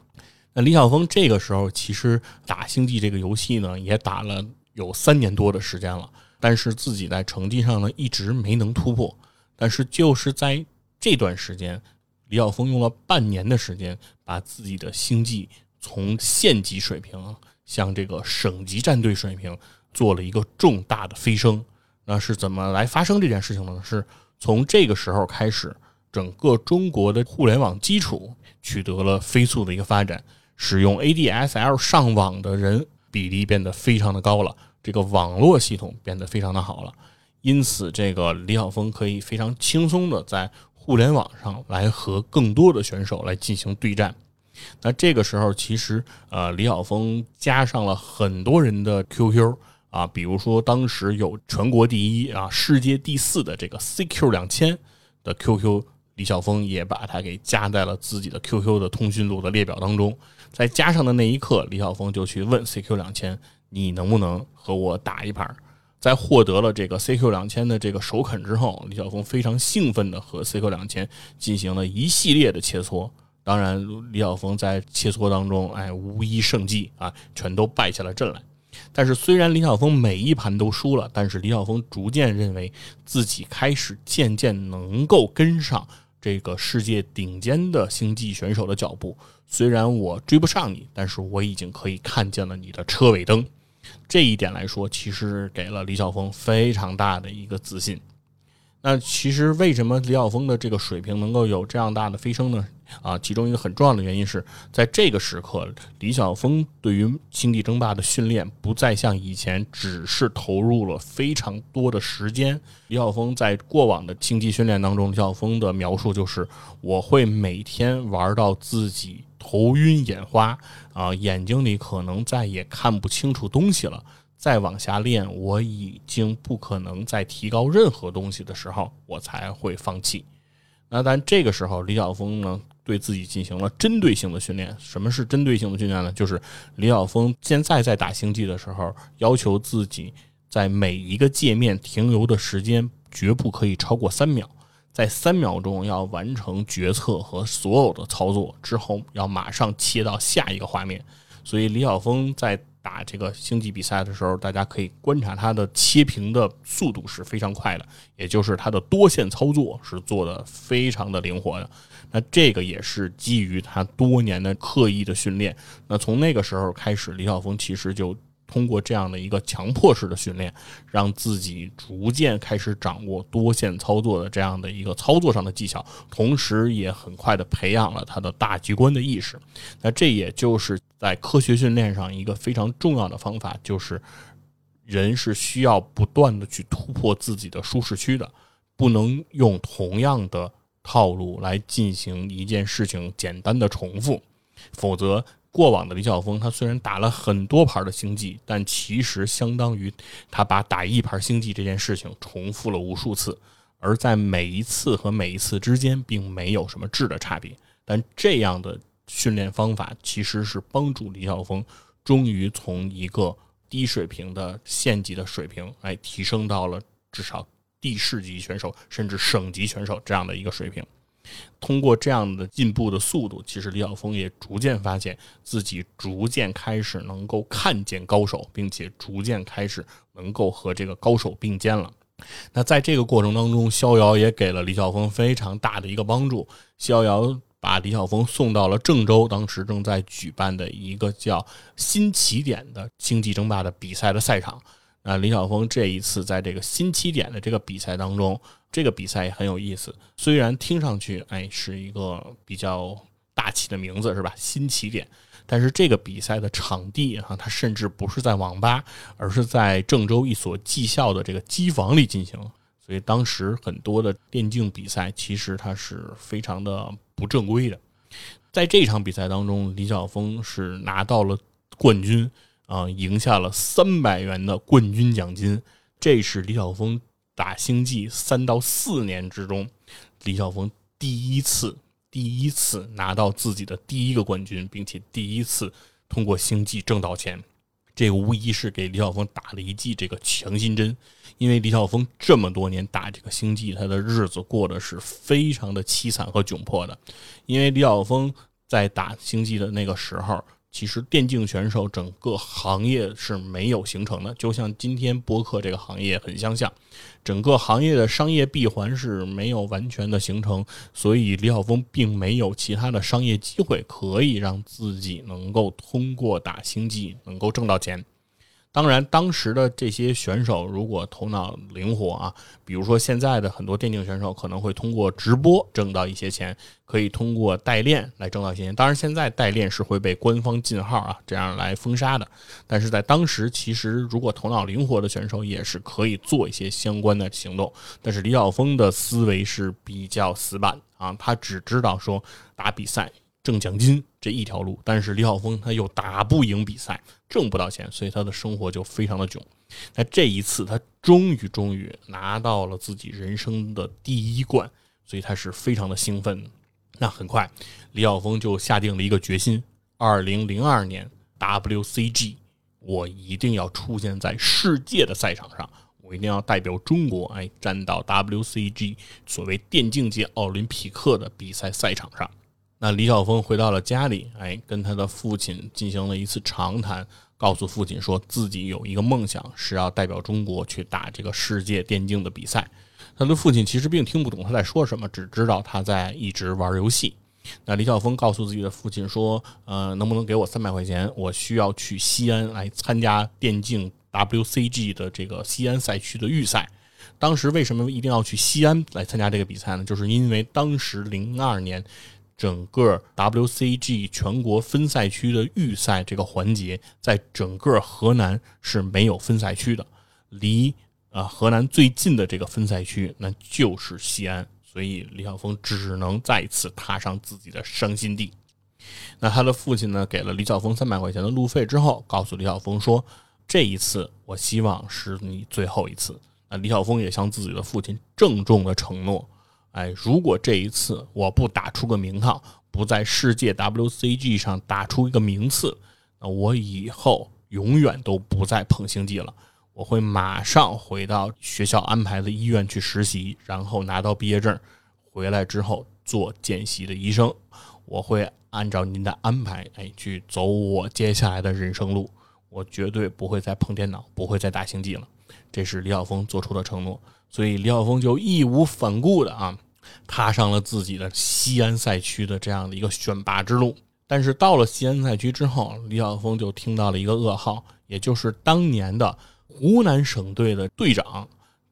那李晓峰这个时候其实打星际这个游戏呢，也打了有三年多的时间了，但是自己在成绩上呢一直没能突破。但是就是在这段时间，李晓峰用了半年的时间，把自己的星际从县级水平向这个省级战队水平做了一个重大的飞升。那是怎么来发生这件事情呢？是从这个时候开始，整个中国的互联网基础取得了飞速的一个发展，使用 ADSL 上网的人比例变得非常的高了，这个网络系统变得非常的好了。因此，这个李晓峰可以非常轻松的在互联网上来和更多的选手来进行对战。那这个时候，其实呃，李晓峰加上了很多人的 QQ 啊，比如说当时有全国第一啊、世界第四的这个 CQ 两千的 QQ，李晓峰也把它给加在了自己的 QQ 的通讯录的列表当中。在加上的那一刻，李晓峰就去问 CQ 两千：“你能不能和我打一盘？”在获得了这个 CQ 两千的这个首肯之后，李晓峰非常兴奋的和 CQ 两千进行了一系列的切磋。当然，李晓峰在切磋当中，哎，无一胜绩啊，全都败下了阵来。但是，虽然李晓峰每一盘都输了，但是李晓峰逐渐认为自己开始渐渐能够跟上这个世界顶尖的星际选手的脚步。虽然我追不上你，但是我已经可以看见了你的车尾灯。这一点来说，其实给了李晓峰非常大的一个自信。那其实为什么李晓峰的这个水平能够有这样大的飞升呢？啊，其中一个很重要的原因是在这个时刻，李晓峰对于星际争霸的训练不再像以前只是投入了非常多的时间。李晓峰在过往的星际训练当中，李晓峰的描述就是我会每天玩到自己。头晕眼花啊，眼睛里可能再也看不清楚东西了。再往下练，我已经不可能再提高任何东西的时候，我才会放弃。那但这个时候，李晓峰呢，对自己进行了针对性的训练。什么是针对性的训练呢？就是李晓峰现在在打星际的时候，要求自己在每一个界面停留的时间绝不可以超过三秒。在三秒钟要完成决策和所有的操作之后，要马上切到下一个画面。所以李晓峰在打这个星际比赛的时候，大家可以观察他的切屏的速度是非常快的，也就是他的多线操作是做的非常的灵活的。那这个也是基于他多年的刻意的训练。那从那个时候开始，李晓峰其实就。通过这样的一个强迫式的训练，让自己逐渐开始掌握多线操作的这样的一个操作上的技巧，同时也很快的培养了他的大局观的意识。那这也就是在科学训练上一个非常重要的方法，就是人是需要不断的去突破自己的舒适区的，不能用同样的套路来进行一件事情简单的重复，否则。过往的李晓峰，他虽然打了很多盘的星际，但其实相当于他把打一盘星际这件事情重复了无数次，而在每一次和每一次之间并没有什么质的差别。但这样的训练方法其实是帮助李晓峰终于从一个低水平的县级的水平，来提升到了至少地市级选手甚至省级选手这样的一个水平。通过这样的进步的速度，其实李晓峰也逐渐发现自己逐渐开始能够看见高手，并且逐渐开始能够和这个高手并肩了。那在这个过程当中，逍遥也给了李晓峰非常大的一个帮助。逍遥把李晓峰送到了郑州，当时正在举办的一个叫“新起点”的星际争霸的比赛的赛场。那李晓峰这一次在这个“新起点”的这个比赛当中。这个比赛也很有意思，虽然听上去哎是一个比较大气的名字是吧？新起点，但是这个比赛的场地啊，它甚至不是在网吧，而是在郑州一所技校的这个机房里进行。所以当时很多的电竞比赛其实它是非常的不正规的。在这场比赛当中，李晓峰是拿到了冠军啊，赢下了三百元的冠军奖金。这是李晓峰。打星际三到四年之中，李晓峰第一次第一次拿到自己的第一个冠军，并且第一次通过星际挣到钱，这无疑是给李晓峰打了一剂这个强心针。因为李晓峰这么多年打这个星际，他的日子过得是非常的凄惨和窘迫的。因为李晓峰在打星际的那个时候，其实电竞选手整个行业是没有形成的，就像今天播客这个行业很相像，整个行业的商业闭环是没有完全的形成，所以李晓峰并没有其他的商业机会可以让自己能够通过打星际能够挣到钱。当然，当时的这些选手如果头脑灵活啊，比如说现在的很多电竞选手可能会通过直播挣到一些钱，可以通过代练来挣到一些钱。当然，现在代练是会被官方禁号啊，这样来封杀的。但是在当时，其实如果头脑灵活的选手也是可以做一些相关的行动。但是李晓峰的思维是比较死板啊，他只知道说打比赛。挣奖金这一条路，但是李晓峰他又打不赢比赛，挣不到钱，所以他的生活就非常的囧。那这一次，他终于终于拿到了自己人生的第一冠，所以他是非常的兴奋。那很快，李晓峰就下定了一个决心：二零零二年 WCG，我一定要出现在世界的赛场上，我一定要代表中国，哎，站到 WCG 所谓电竞界奥林匹克的比赛赛场上。那李晓峰回到了家里，哎，跟他的父亲进行了一次长谈，告诉父亲说自己有一个梦想，是要代表中国去打这个世界电竞的比赛。他的父亲其实并听不懂他在说什么，只知道他在一直玩游戏。那李晓峰告诉自己的父亲说：“呃，能不能给我三百块钱？我需要去西安来参加电竞 WCG 的这个西安赛区的预赛。当时为什么一定要去西安来参加这个比赛呢？就是因为当时零二年。”整个 WCG 全国分赛区的预赛这个环节，在整个河南是没有分赛区的。离啊河南最近的这个分赛区，那就是西安。所以李晓峰只能再次踏上自己的伤心地。那他的父亲呢，给了李晓峰三百块钱的路费之后，告诉李晓峰说：“这一次，我希望是你最后一次。”那李晓峰也向自己的父亲郑重的承诺。哎，如果这一次我不打出个名堂，不在世界 WCG 上打出一个名次，那我以后永远都不再碰星际了。我会马上回到学校安排的医院去实习，然后拿到毕业证，回来之后做见习的医生。我会按照您的安排，哎，去走我接下来的人生路。我绝对不会再碰电脑，不会再打星际了。这是李晓峰做出的承诺。所以李晓峰就义无反顾的啊，踏上了自己的西安赛区的这样的一个选拔之路。但是到了西安赛区之后，李晓峰就听到了一个噩耗，也就是当年的湖南省队的队长，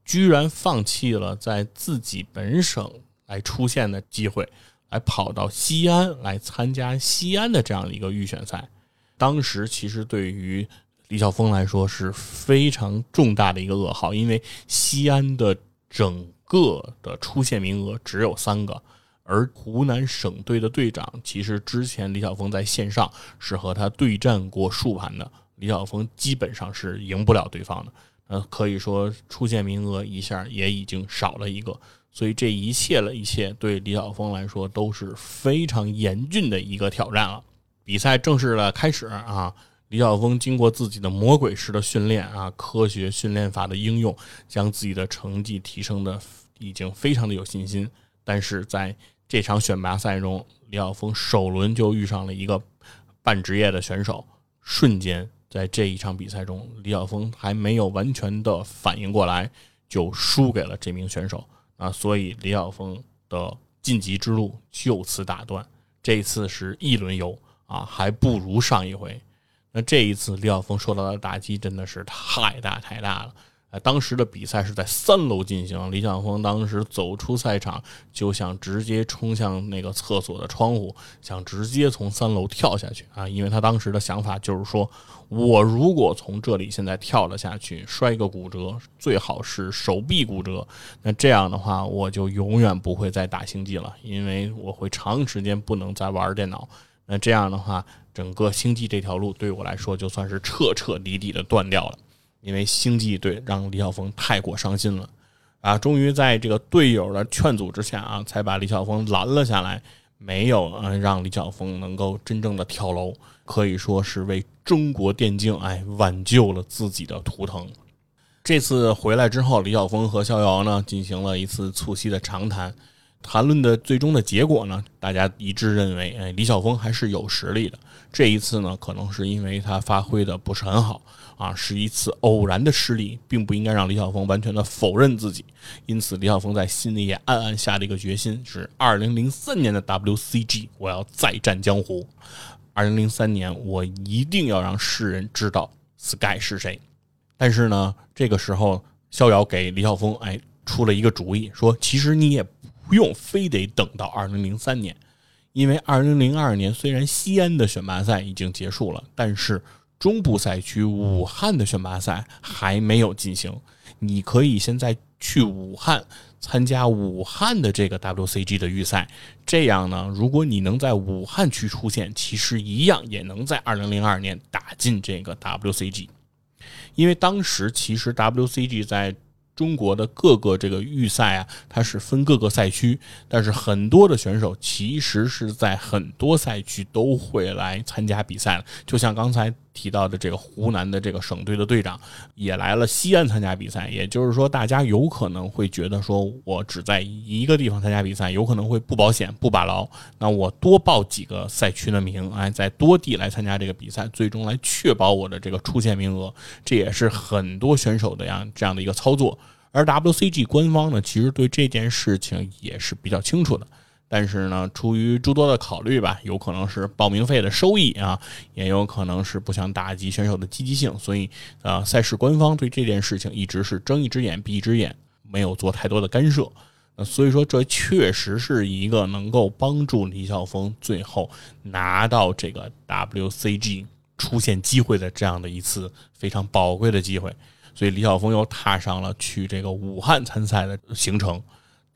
居然放弃了在自己本省来出现的机会，来跑到西安来参加西安的这样的一个预选赛。当时其实对于李晓峰来说是非常重大的一个噩耗，因为西安的整个的出线名额只有三个，而湖南省队的队长其实之前李晓峰在线上是和他对战过数盘的，李晓峰基本上是赢不了对方的，呃，可以说出线名额一下也已经少了一个，所以这一切了一切对李晓峰来说都是非常严峻的一个挑战了。比赛正式的开始啊！李晓峰经过自己的魔鬼式的训练啊，科学训练法的应用，将自己的成绩提升的已经非常的有信心。但是在这场选拔赛中，李晓峰首轮就遇上了一个半职业的选手，瞬间在这一场比赛中，李晓峰还没有完全的反应过来，就输给了这名选手啊！所以李晓峰的晋级之路就此打断。这次是一轮游啊，还不如上一回。那这一次，李晓峰受到的打击真的是太大太大了。呃，当时的比赛是在三楼进行，李晓峰当时走出赛场就想直接冲向那个厕所的窗户，想直接从三楼跳下去啊！因为他当时的想法就是说，我如果从这里现在跳了下去，摔个骨折，最好是手臂骨折，那这样的话，我就永远不会再打星际了，因为我会长时间不能再玩电脑。那这样的话。整个星际这条路对我来说就算是彻彻底底的断掉了，因为星际队让李晓峰太过伤心了，啊，终于在这个队友的劝阻之下啊，才把李晓峰拦了下来，没有嗯让李晓峰能够真正的跳楼，可以说是为中国电竞哎挽救了自己的图腾。这次回来之后，李晓峰和逍遥呢进行了一次促膝的长谈。谈论的最终的结果呢，大家一致认为，哎，李晓峰还是有实力的。这一次呢，可能是因为他发挥的不是很好啊，是一次偶然的失利，并不应该让李晓峰完全的否认自己。因此，李晓峰在心里也暗暗下了一个决心：是二零零三年的 WCG，我要再战江湖。二零零三年，我一定要让世人知道 Sky 是谁。但是呢，这个时候，逍遥给李晓峰哎出了一个主意，说其实你也不用非得等到二零零三年。因为二零零二年虽然西安的选拔赛已经结束了，但是中部赛区武汉的选拔赛还没有进行。你可以现在去武汉参加武汉的这个 WCG 的预赛，这样呢，如果你能在武汉区出现，其实一样也能在二零零二年打进这个 WCG。因为当时其实 WCG 在。中国的各个这个预赛啊，它是分各个赛区，但是很多的选手其实是在很多赛区都会来参加比赛的。就像刚才提到的这个湖南的这个省队的队长也来了西安参加比赛，也就是说，大家有可能会觉得说，我只在一个地方参加比赛，有可能会不保险、不把牢。那我多报几个赛区的名，哎，在多地来参加这个比赛，最终来确保我的这个出线名额。这也是很多选手的样这样的一个操作。而 WCG 官方呢，其实对这件事情也是比较清楚的，但是呢，出于诸多的考虑吧，有可能是报名费的收益啊，也有可能是不想打击选手的积极性，所以啊，赛事官方对这件事情一直是睁一只眼闭一只眼，没有做太多的干涉。那所以说，这确实是一个能够帮助李晓峰最后拿到这个 WCG 出现机会的这样的一次非常宝贵的机会。所以李晓峰又踏上了去这个武汉参赛的行程。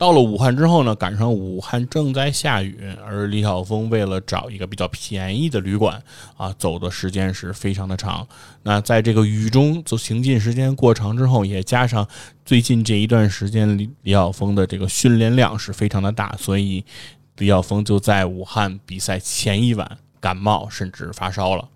到了武汉之后呢，赶上武汉正在下雨，而李晓峰为了找一个比较便宜的旅馆啊，走的时间是非常的长。那在这个雨中走行进时间过长之后，也加上最近这一段时间李李晓峰的这个训练量是非常的大，所以李晓峰就在武汉比赛前一晚感冒，甚至发烧了。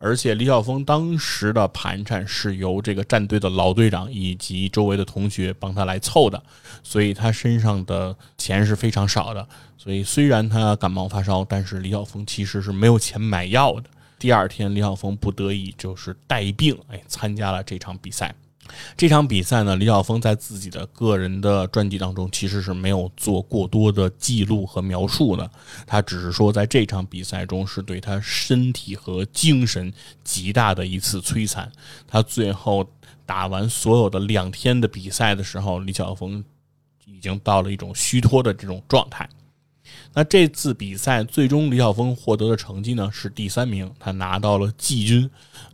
而且李晓峰当时的盘缠是由这个战队的老队长以及周围的同学帮他来凑的，所以他身上的钱是非常少的。所以虽然他感冒发烧，但是李晓峰其实是没有钱买药的。第二天，李晓峰不得已就是带病，哎，参加了这场比赛。这场比赛呢，李晓峰在自己的个人的传记当中其实是没有做过多的记录和描述的，他只是说在这场比赛中是对他身体和精神极大的一次摧残。他最后打完所有的两天的比赛的时候，李晓峰已经到了一种虚脱的这种状态。那这次比赛最终李晓峰获得的成绩呢是第三名，他拿到了季军，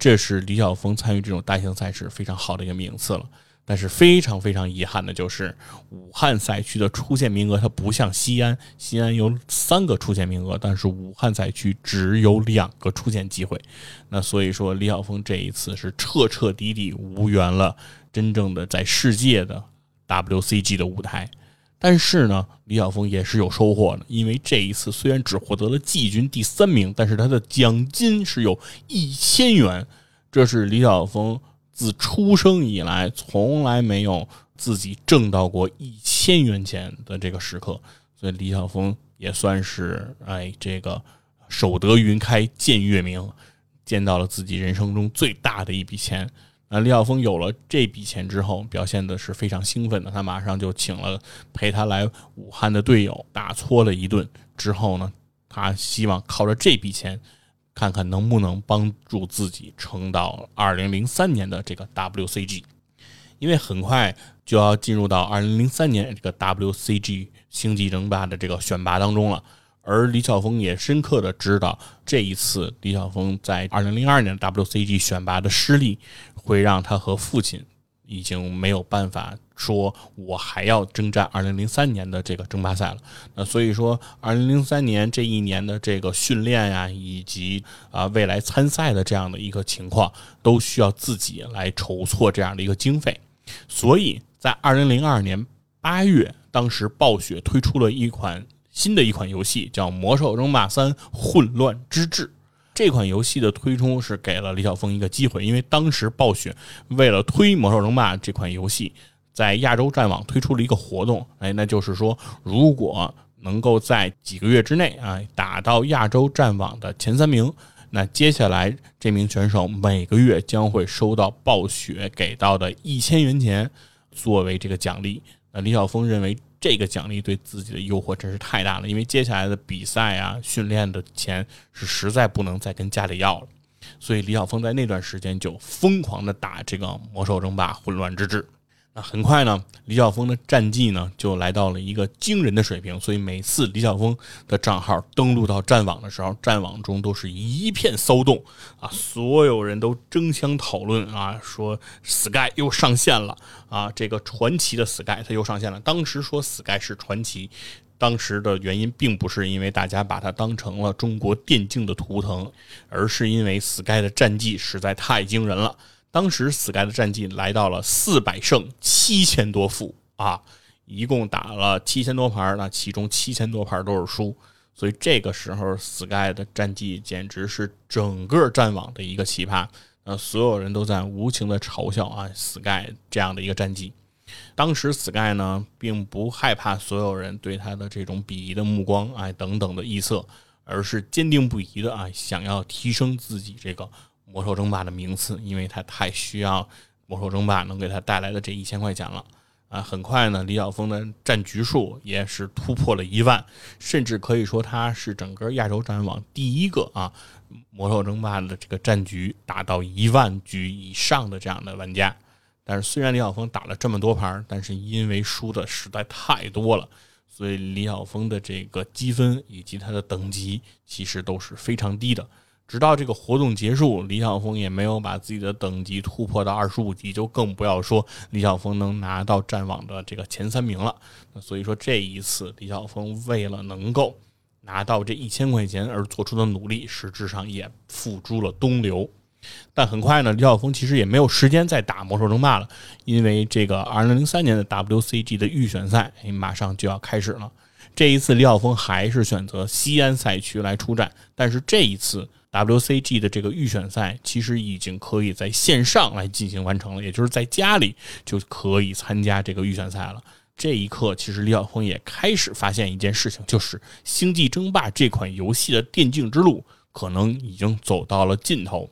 这是李晓峰参与这种大型赛事非常好的一个名次了。但是非常非常遗憾的就是武汉赛区的出线名额，它不像西安，西安有三个出线名额，但是武汉赛区只有两个出线机会。那所以说李晓峰这一次是彻彻底底无缘了真正的在世界的 WCG 的舞台。但是呢，李晓峰也是有收获的，因为这一次虽然只获得了季军第三名，但是他的奖金是有一千元，这是李晓峰自出生以来从来没有自己挣到过一千元钱的这个时刻，所以李晓峰也算是哎，这个守得云开见月明，见到了自己人生中最大的一笔钱。那李晓峰有了这笔钱之后，表现的是非常兴奋的。他马上就请了陪他来武汉的队友大搓了一顿。之后呢，他希望靠着这笔钱，看看能不能帮助自己撑到二零零三年的这个 WCG。因为很快就要进入到二零零三年这个 WCG 星际争霸的这个选拔当中了。而李晓峰也深刻的知道，这一次李晓峰在二零零二年 WCG 选拔的失利，会让他和父亲已经没有办法说，我还要征战二零零三年的这个争霸赛了。那所以说，二零零三年这一年的这个训练呀，以及啊未来参赛的这样的一个情况，都需要自己来筹措这样的一个经费。所以在二零零二年八月，当时暴雪推出了一款。新的一款游戏叫《魔兽争霸三：混乱之治》。这款游戏的推出是给了李晓峰一个机会，因为当时暴雪为了推《魔兽争霸》这款游戏，在亚洲战网推出了一个活动，哎，那就是说，如果能够在几个月之内啊打到亚洲战网的前三名，那接下来这名选手每个月将会收到暴雪给到的一千元钱作为这个奖励。那李晓峰认为这个奖励对自己的诱惑真是太大了，因为接下来的比赛啊、训练的钱是实在不能再跟家里要了。所以李晓峰在那段时间就疯狂的打这个魔兽争霸混乱之治。那很快呢，李晓峰的战绩呢就来到了一个惊人的水平。所以每次李晓峰的账号登录到战网的时候，战网中都是一片骚动啊，所有人都争相讨论啊，说 Sky 又上线了啊，这个传奇的 Sky 他又上线了。当时说 Sky 是传奇。当时的原因并不是因为大家把它当成了中国电竞的图腾，而是因为 Sky 的战绩实在太惊人了。当时 Sky 的战绩来到了四百胜七千多负啊，一共打了七千多盘，那其中七千多盘都是输，所以这个时候 Sky 的战绩简直是整个战网的一个奇葩，呃，所有人都在无情的嘲笑啊 Sky 这样的一个战绩。当时 Sky 呢，并不害怕所有人对他的这种鄙夷的目光，哎，等等的臆测，而是坚定不移的啊，想要提升自己这个魔兽争霸的名次，因为他太需要魔兽争霸能给他带来的这一千块钱了啊！很快呢，李晓峰的战局数也是突破了一万，甚至可以说他是整个亚洲战网第一个啊，魔兽争霸的这个战局达到一万局以上的这样的玩家。但是虽然李晓峰打了这么多盘，但是因为输的实在太多了，所以李晓峰的这个积分以及他的等级其实都是非常低的。直到这个活动结束，李晓峰也没有把自己的等级突破到二十五级，就更不要说李晓峰能拿到战网的这个前三名了。那所以说这一次李晓峰为了能够拿到这一千块钱而做出的努力，实质上也付诸了东流。但很快呢，李晓峰其实也没有时间再打魔兽争霸了，因为这个2003年的 WCG 的预选赛马上就要开始了。这一次李晓峰还是选择西安赛区来出战，但是这一次 WCG 的这个预选赛其实已经可以在线上来进行完成了，也就是在家里就可以参加这个预选赛了。这一刻，其实李晓峰也开始发现一件事情，就是《星际争霸》这款游戏的电竞之路可能已经走到了尽头。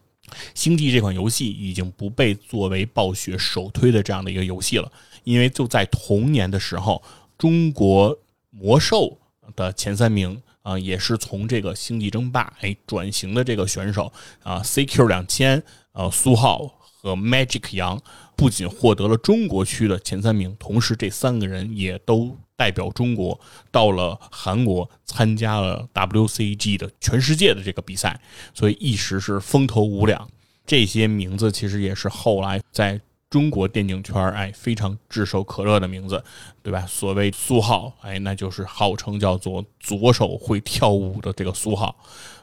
星际这款游戏已经不被作为暴雪首推的这样的一个游戏了，因为就在同年的时候，中国魔兽的前三名啊，也是从这个星际争霸哎转型的这个选手啊，CQ 两千呃苏浩和 Magic 杨，不仅获得了中国区的前三名，同时这三个人也都。代表中国到了韩国参加了 WCG 的全世界的这个比赛，所以一时是风头无两。这些名字其实也是后来在中国电竞圈哎非常炙手可热的名字，对吧？所谓苏浩，哎，那就是号称叫做左手会跳舞的这个苏浩，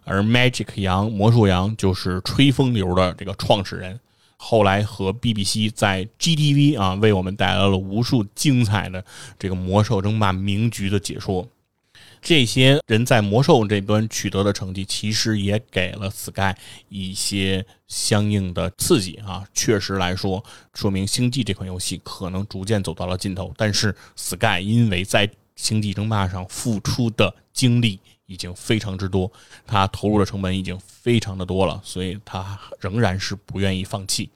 而 Magic 杨魔术杨就是吹风流的这个创始人。后来和 BBC 在 GTV 啊，为我们带来了无数精彩的这个魔兽争霸名局的解说。这些人在魔兽这端取得的成绩，其实也给了 Sky 一些相应的刺激啊。确实来说，说明星际这款游戏可能逐渐走到了尽头。但是 Sky 因为在星际争霸上付出的精力。已经非常之多，他投入的成本已经非常的多了，所以他仍然是不愿意放弃。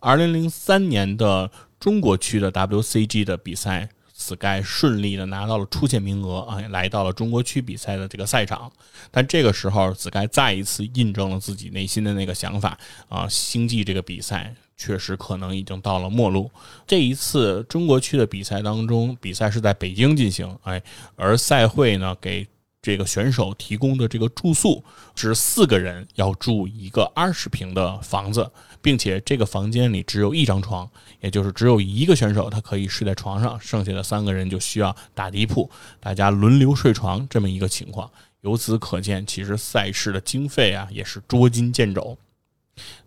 二零零三年的中国区的 WCG 的比赛，Sky 顺利的拿到了出线名额啊，来到了中国区比赛的这个赛场。但这个时候，Sky 再一次印证了自己内心的那个想法啊，星际这个比赛确实可能已经到了末路。这一次中国区的比赛当中，比赛是在北京进行，哎，而赛会呢给。这个选手提供的这个住宿是四个人要住一个二十平的房子，并且这个房间里只有一张床，也就是只有一个选手他可以睡在床上，剩下的三个人就需要打地铺，大家轮流睡床这么一个情况。由此可见，其实赛事的经费啊也是捉襟见肘。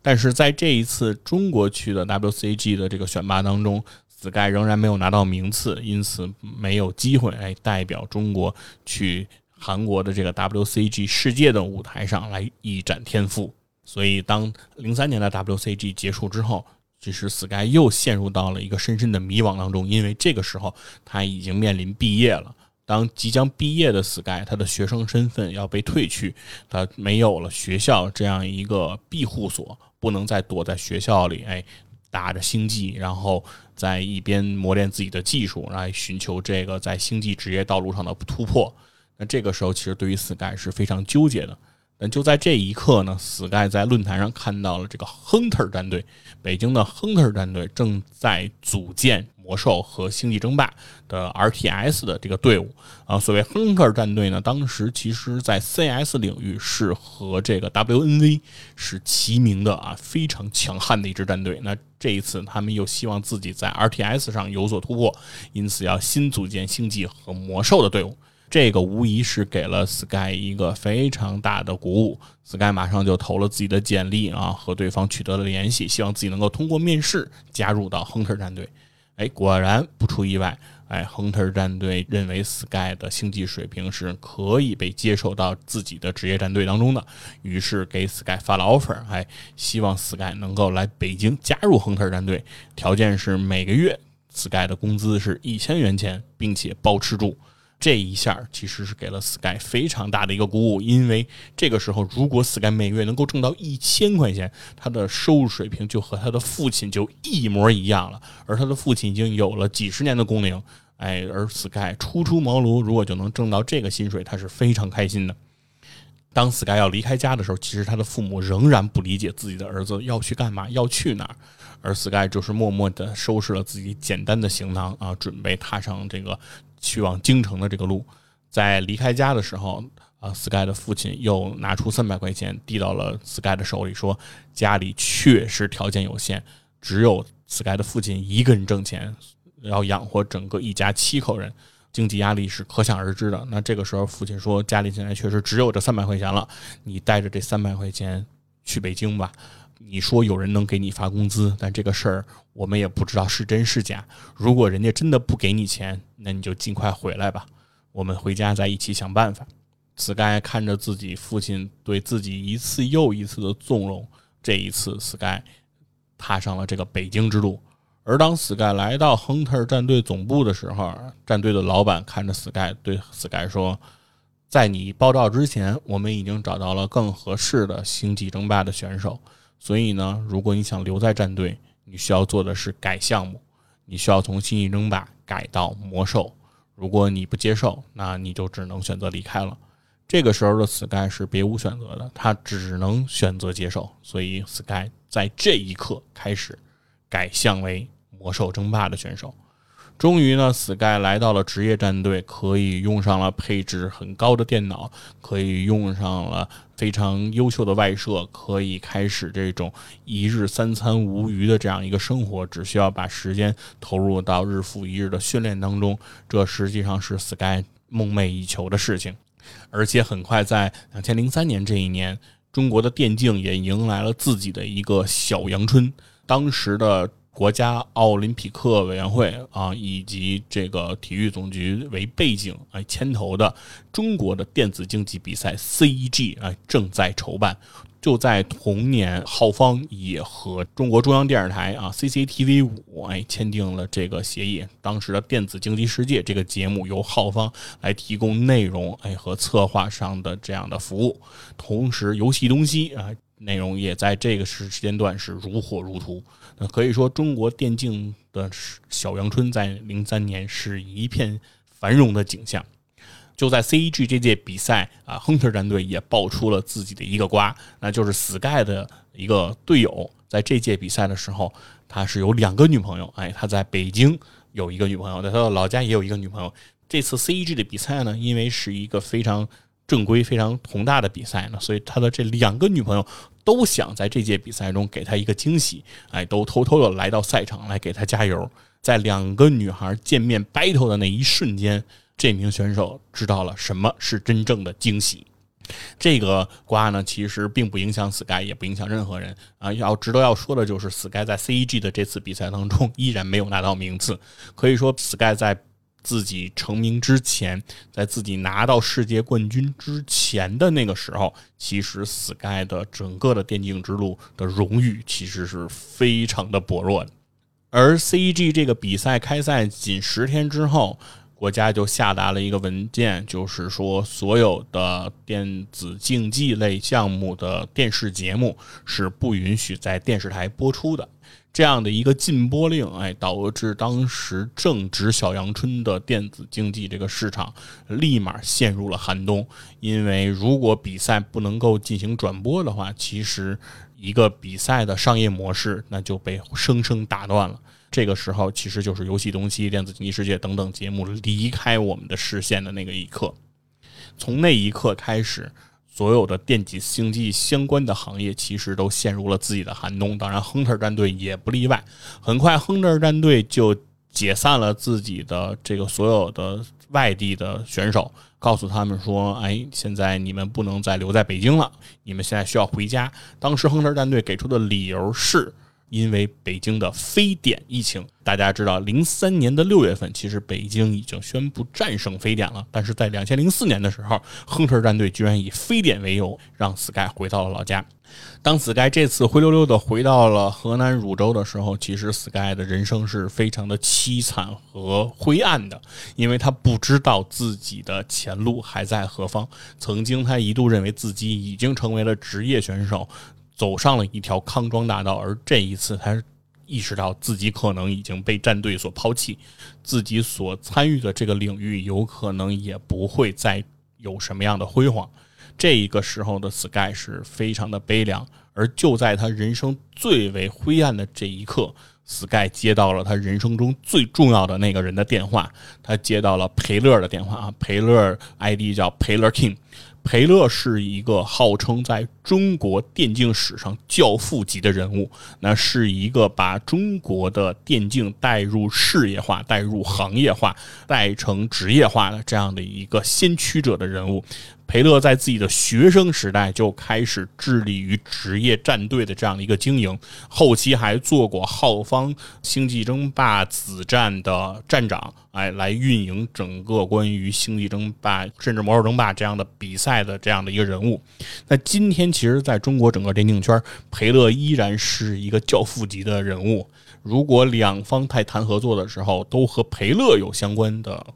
但是在这一次中国区的 WCG 的这个选拔当中。子盖仍然没有拿到名次，因此没有机会哎代表中国去。韩国的这个 WCG 世界的舞台上来一展天赋，所以当零三年的 WCG 结束之后，其实 Sky 又陷入到了一个深深的迷惘当中，因为这个时候他已经面临毕业了。当即将毕业的 Sky，他的学生身份要被褪去，他没有了学校这样一个庇护所，不能再躲在学校里，哎，打着星际，然后在一边磨练自己的技术，来寻求这个在星际职业道路上的突破。那这个时候，其实对于 Sky 是非常纠结的。但就在这一刻呢，Sky 在论坛上看到了这个 Hunter 战队，北京的 Hunter 战队正在组建魔兽和星际争霸的 RTS 的这个队伍啊。所谓 Hunter 战队呢，当时其实在 CS 领域是和这个 WNV 是齐名的啊，非常强悍的一支战队。那这一次，他们又希望自己在 RTS 上有所突破，因此要新组建星际和魔兽的队伍。这个无疑是给了 Sky 一个非常大的鼓舞，Sky 马上就投了自己的简历啊，和对方取得了联系，希望自己能够通过面试加入到 Hunter 战队。哎，果然不出意外，哎，Hunter 战队认为 Sky 的星际水平是可以被接受到自己的职业战队当中的，于是给 Sky 发了 offer，哎，希望 Sky 能够来北京加入 Hunter 战队，条件是每个月 Sky 的工资是一千元钱，并且包吃住。这一下其实是给了 Sky 非常大的一个鼓舞，因为这个时候，如果 Sky 每月能够挣到一千块钱，他的收入水平就和他的父亲就一模一样了。而他的父亲已经有了几十年的工龄，哎，而 Sky 初出茅庐，如果就能挣到这个薪水，他是非常开心的。当 Sky 要离开家的时候，其实他的父母仍然不理解自己的儿子要去干嘛，要去哪儿，而 Sky 就是默默地收拾了自己简单的行囊啊，准备踏上这个。去往京城的这个路，在离开家的时候，啊，Sky 的父亲又拿出三百块钱递到了 Sky 的手里，说家里确实条件有限，只有 Sky 的父亲一个人挣钱，要养活整个一家七口人，经济压力是可想而知的。那这个时候，父亲说家里现在确实只有这三百块钱了，你带着这三百块钱去北京吧。你说有人能给你发工资，但这个事儿我们也不知道是真是假。如果人家真的不给你钱，那你就尽快回来吧，我们回家再一起想办法。Sky 看着自己父亲对自己一次又一次的纵容，这一次 Sky 踏上了这个北京之路。而当 Sky 来到 Hunter 战队总部的时候，战队的老板看着 Sky 对 Sky 说：“在你报道之前，我们已经找到了更合适的星际争霸的选手。”所以呢，如果你想留在战队，你需要做的是改项目，你需要从星际争霸改到魔兽。如果你不接受，那你就只能选择离开了。这个时候的 Sky 是别无选择的，他只能选择接受。所以 Sky 在这一刻开始改向为魔兽争霸的选手。终于呢，Sky 来到了职业战队，可以用上了配置很高的电脑，可以用上了非常优秀的外设，可以开始这种一日三餐无余的这样一个生活，只需要把时间投入到日复一日的训练当中。这实际上是 Sky 梦寐以求的事情。而且很快，在两千零三年这一年，中国的电竞也迎来了自己的一个小阳春。当时的。国家奥林匹克委员会啊，以及这个体育总局为背景哎牵头的中国的电子竞技比赛 CEG 哎正在筹办。就在同年，浩方也和中国中央电视台啊 CCTV 五哎签订了这个协议。当时的电子竞技世界这个节目由浩方来提供内容哎和策划上的这样的服务，同时游戏东西啊。内容也在这个时时间段是如火如荼，那可以说中国电竞的小阳春在零三年是一片繁荣的景象。就在 CEG 这届比赛啊，Hunter 战队也爆出了自己的一个瓜，那就是 Sky 的一个队友，在这届比赛的时候，他是有两个女朋友，哎，他在北京有一个女朋友，在他的老家也有一个女朋友。这次 CEG 的比赛呢，因为是一个非常正规、非常宏大的比赛呢，所以他的这两个女朋友。都想在这届比赛中给他一个惊喜，哎，都偷偷的来到赛场来给他加油。在两个女孩见面 battle 的那一瞬间，这名选手知道了什么是真正的惊喜。这个瓜呢，其实并不影响 Sky，也不影响任何人啊。要值得要说的就是，Sky 在 CEG 的这次比赛当中依然没有拿到名次。可以说，Sky 在自己成名之前，在自己拿到世界冠军之前的那个时候，其实 Sky 的整个的电竞之路的荣誉其实是非常的薄弱的。而 CEG 这个比赛开赛仅十天之后，国家就下达了一个文件，就是说所有的电子竞技类项目的电视节目是不允许在电视台播出的。这样的一个禁播令，哎，导致当时正值小阳春的电子竞技这个市场立马陷入了寒冬。因为如果比赛不能够进行转播的话，其实一个比赛的商业模式那就被生生打断了。这个时候，其实就是游戏东西、电子竞技世界等等节目离开我们的视线的那个一刻。从那一刻开始。所有的电子竞技相关的行业其实都陷入了自己的寒冬，当然，亨特战队也不例外。很快，亨特战队就解散了自己的这个所有的外地的选手，告诉他们说：“哎，现在你们不能再留在北京了，你们现在需要回家。”当时，亨特战队给出的理由是。因为北京的非典疫情，大家知道，零三年的六月份，其实北京已经宣布战胜非典了。但是在两千零四年的时候，亨特战队居然以非典为由，让 Sky 回到了老家。当 Sky 这次灰溜溜的回到了河南汝州的时候，其实 Sky 的人生是非常的凄惨和灰暗的，因为他不知道自己的前路还在何方。曾经，他一度认为自己已经成为了职业选手。走上了一条康庄大道，而这一次，他意识到自己可能已经被战队所抛弃，自己所参与的这个领域有可能也不会再有什么样的辉煌。这一个时候的 Sky 是非常的悲凉，而就在他人生最为灰暗的这一刻，Sky 接到了他人生中最重要的那个人的电话，他接到了裴乐的电话啊，裴乐 ID 叫裴乐 King。裴乐是一个号称在中国电竞史上教父级的人物，那是一个把中国的电竞带入事业化、带入行业化、带成职业化的这样的一个先驱者的人物。裴乐在自己的学生时代就开始致力于职业战队的这样的一个经营，后期还做过浩方星际争霸子战的站长，哎，来运营整个关于星际争霸甚至魔兽争霸这样的比赛的这样的一个人物。那今天其实在中国整个电竞圈，裴乐依然是一个教父级的人物。如果两方在谈合作的时候，都和裴乐有相关的。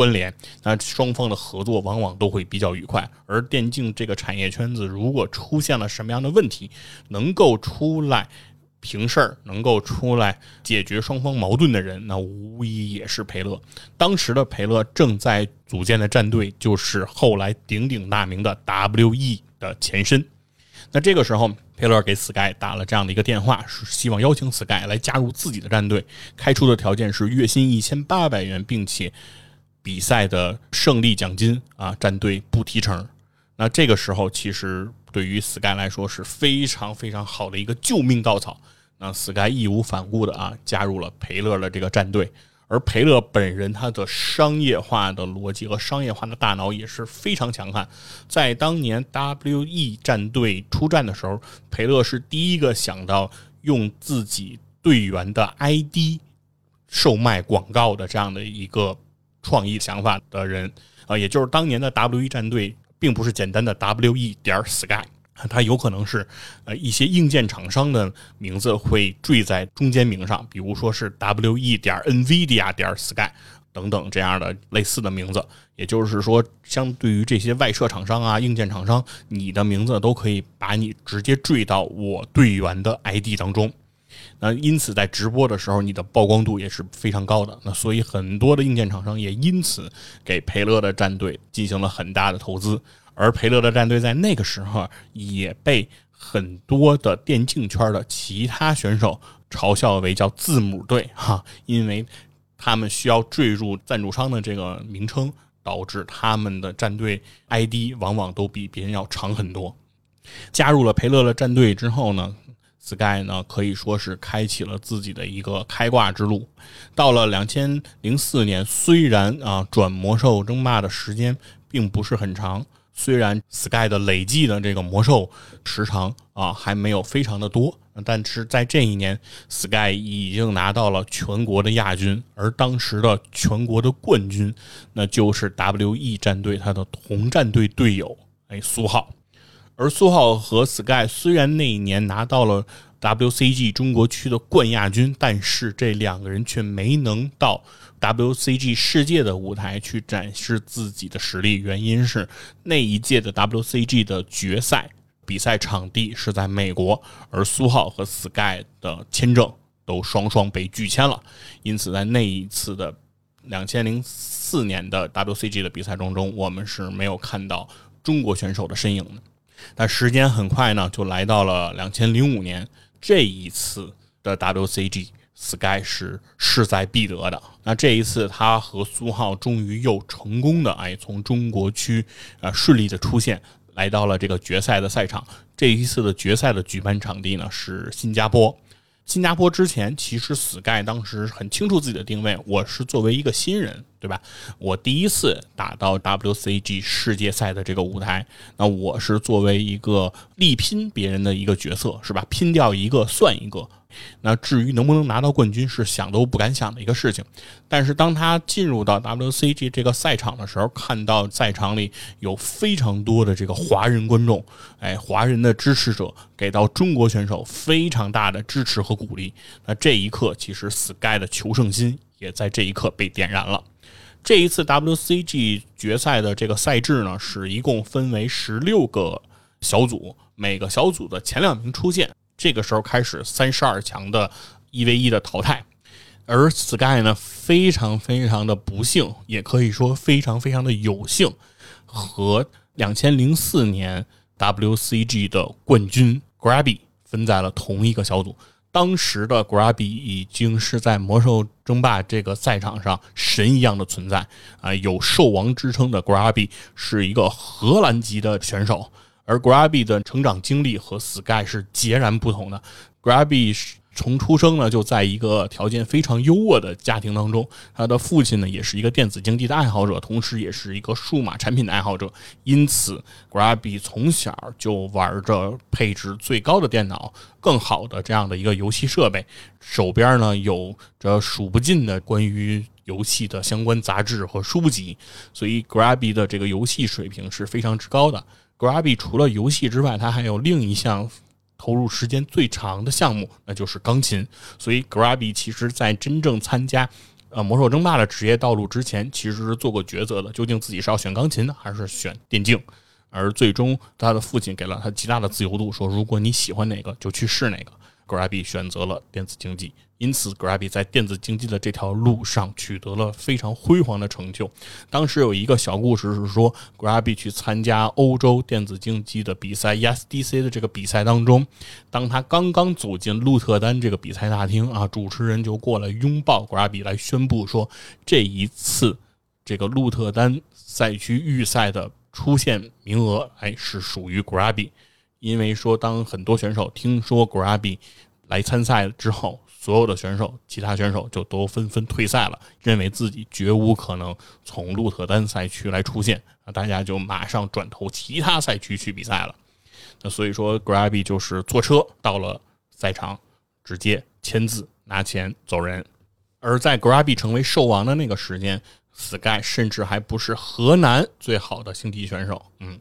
关联，那双方的合作往往都会比较愉快。而电竞这个产业圈子，如果出现了什么样的问题，能够出来平事儿，能够出来解决双方矛盾的人，那无疑也是裴乐。当时的裴乐正在组建的战队，就是后来鼎鼎大名的 WE 的前身。那这个时候，佩勒给 Sky 打了这样的一个电话，是希望邀请 Sky 来加入自己的战队。开出的条件是月薪一千八百元，并且。比赛的胜利奖金啊，战队不提成。那这个时候，其实对于 Sky 来说是非常非常好的一个救命稻草。那 Sky 义无反顾的啊，加入了裴乐的这个战队。而裴乐本人，他的商业化的逻辑和商业化的大脑也是非常强悍。在当年 WE 战队出战的时候，裴乐是第一个想到用自己队员的 ID 售卖广告的这样的一个。创意想法的人啊，也就是当年的 W E 战队，并不是简单的 W E 点 Sky，它有可能是呃一些硬件厂商的名字会缀在中间名上，比如说是 W E 点 NVIDIA 点 Sky 等等这样的类似的名字。也就是说，相对于这些外设厂商啊、硬件厂商，你的名字都可以把你直接缀到我队员的 ID 当中。那因此，在直播的时候，你的曝光度也是非常高的。那所以，很多的硬件厂商也因此给培乐的战队进行了很大的投资。而培乐的战队在那个时候也被很多的电竞圈的其他选手嘲笑为叫“字母队”哈，因为他们需要坠入赞助商的这个名称，导致他们的战队 ID 往往都比别人要长很多。加入了培乐的战队之后呢？Sky 呢，可以说是开启了自己的一个开挂之路。到了两千零四年，虽然啊转魔兽争霸的时间并不是很长，虽然 Sky 的累计的这个魔兽时长啊还没有非常的多，但是在这一年，Sky 已经拿到了全国的亚军，而当时的全国的冠军，那就是 WE 战队他的同战队队友，哎，苏浩。而苏浩和 Sky 虽然那一年拿到了 WCG 中国区的冠亚军，但是这两个人却没能到 WCG 世界的舞台去展示自己的实力。原因是那一届的 WCG 的决赛比赛场地是在美国，而苏浩和 Sky 的签证都双双被拒签了，因此在那一次的两千零四年的 WCG 的比赛当中，我们是没有看到中国选手的身影的。但时间很快呢，就来到了两千零五年，这一次的 WCG，Sky 是势在必得的。那这一次，他和苏浩终于又成功的哎，从中国区啊顺利的出现，来到了这个决赛的赛场。这一次的决赛的举办场地呢是新加坡。新加坡之前，其实 Sky 当时很清楚自己的定位，我是作为一个新人，对吧？我第一次打到 WCG 世界赛的这个舞台，那我是作为一个力拼别人的一个角色，是吧？拼掉一个算一个。那至于能不能拿到冠军，是想都不敢想的一个事情。但是当他进入到 WCG 这个赛场的时候，看到赛场里有非常多的这个华人观众，哎，华人的支持者给到中国选手非常大的支持和鼓励。那这一刻，其实 Sky 的求胜心也在这一刻被点燃了。这一次 WCG 决赛的这个赛制呢，是一共分为十六个小组，每个小组的前两名出现。这个时候开始三十二强的一 v 一的淘汰，而 Sky 呢非常非常的不幸，也可以说非常非常的有幸，和两千零四年 WCG 的冠军 Grabby 分在了同一个小组。当时的 Grabby 已经是在魔兽争霸这个赛场上神一样的存在啊，有兽王之称的 Grabby 是一个荷兰籍的选手。而 Grabby 的成长经历和 Sky 是截然不同的。Grabby 从出生呢就在一个条件非常优渥的家庭当中，他的父亲呢也是一个电子竞技的爱好者，同时也是一个数码产品的爱好者。因此，Grabby 从小就玩着配置最高的电脑、更好的这样的一个游戏设备，手边呢有着数不尽的关于游戏的相关杂志和书籍，所以 Grabby 的这个游戏水平是非常之高的。Grabby 除了游戏之外，他还有另一项投入时间最长的项目，那就是钢琴。所以，Grabby 其实在真正参加呃魔兽争霸的职业道路之前，其实是做过抉择的，究竟自己是要选钢琴还是选电竞。而最终，他的父亲给了他极大的自由度，说如果你喜欢哪个，就去试哪个。Grabby 选择了电子竞技，因此 Grabby 在电子竞技的这条路上取得了非常辉煌的成就。当时有一个小故事是说，Grabby 去参加欧洲电子竞技的比赛 ESDC 的这个比赛当中，当他刚刚走进鹿特丹这个比赛大厅啊，主持人就过来拥抱 Grabby 来宣布说，这一次这个鹿特丹赛区预赛的出现名额，哎，是属于 Grabby。因为说，当很多选手听说 Grabby 来参赛之后，所有的选手、其他选手就都纷纷退赛了，认为自己绝无可能从鹿特丹赛区来出现，那大家就马上转投其他赛区去比赛了。那所以说，Grabby 就是坐车到了赛场，直接签字拿钱走人。而在 Grabby 成为兽王的那个时间，Sky 甚至还不是河南最好的星际选手，嗯。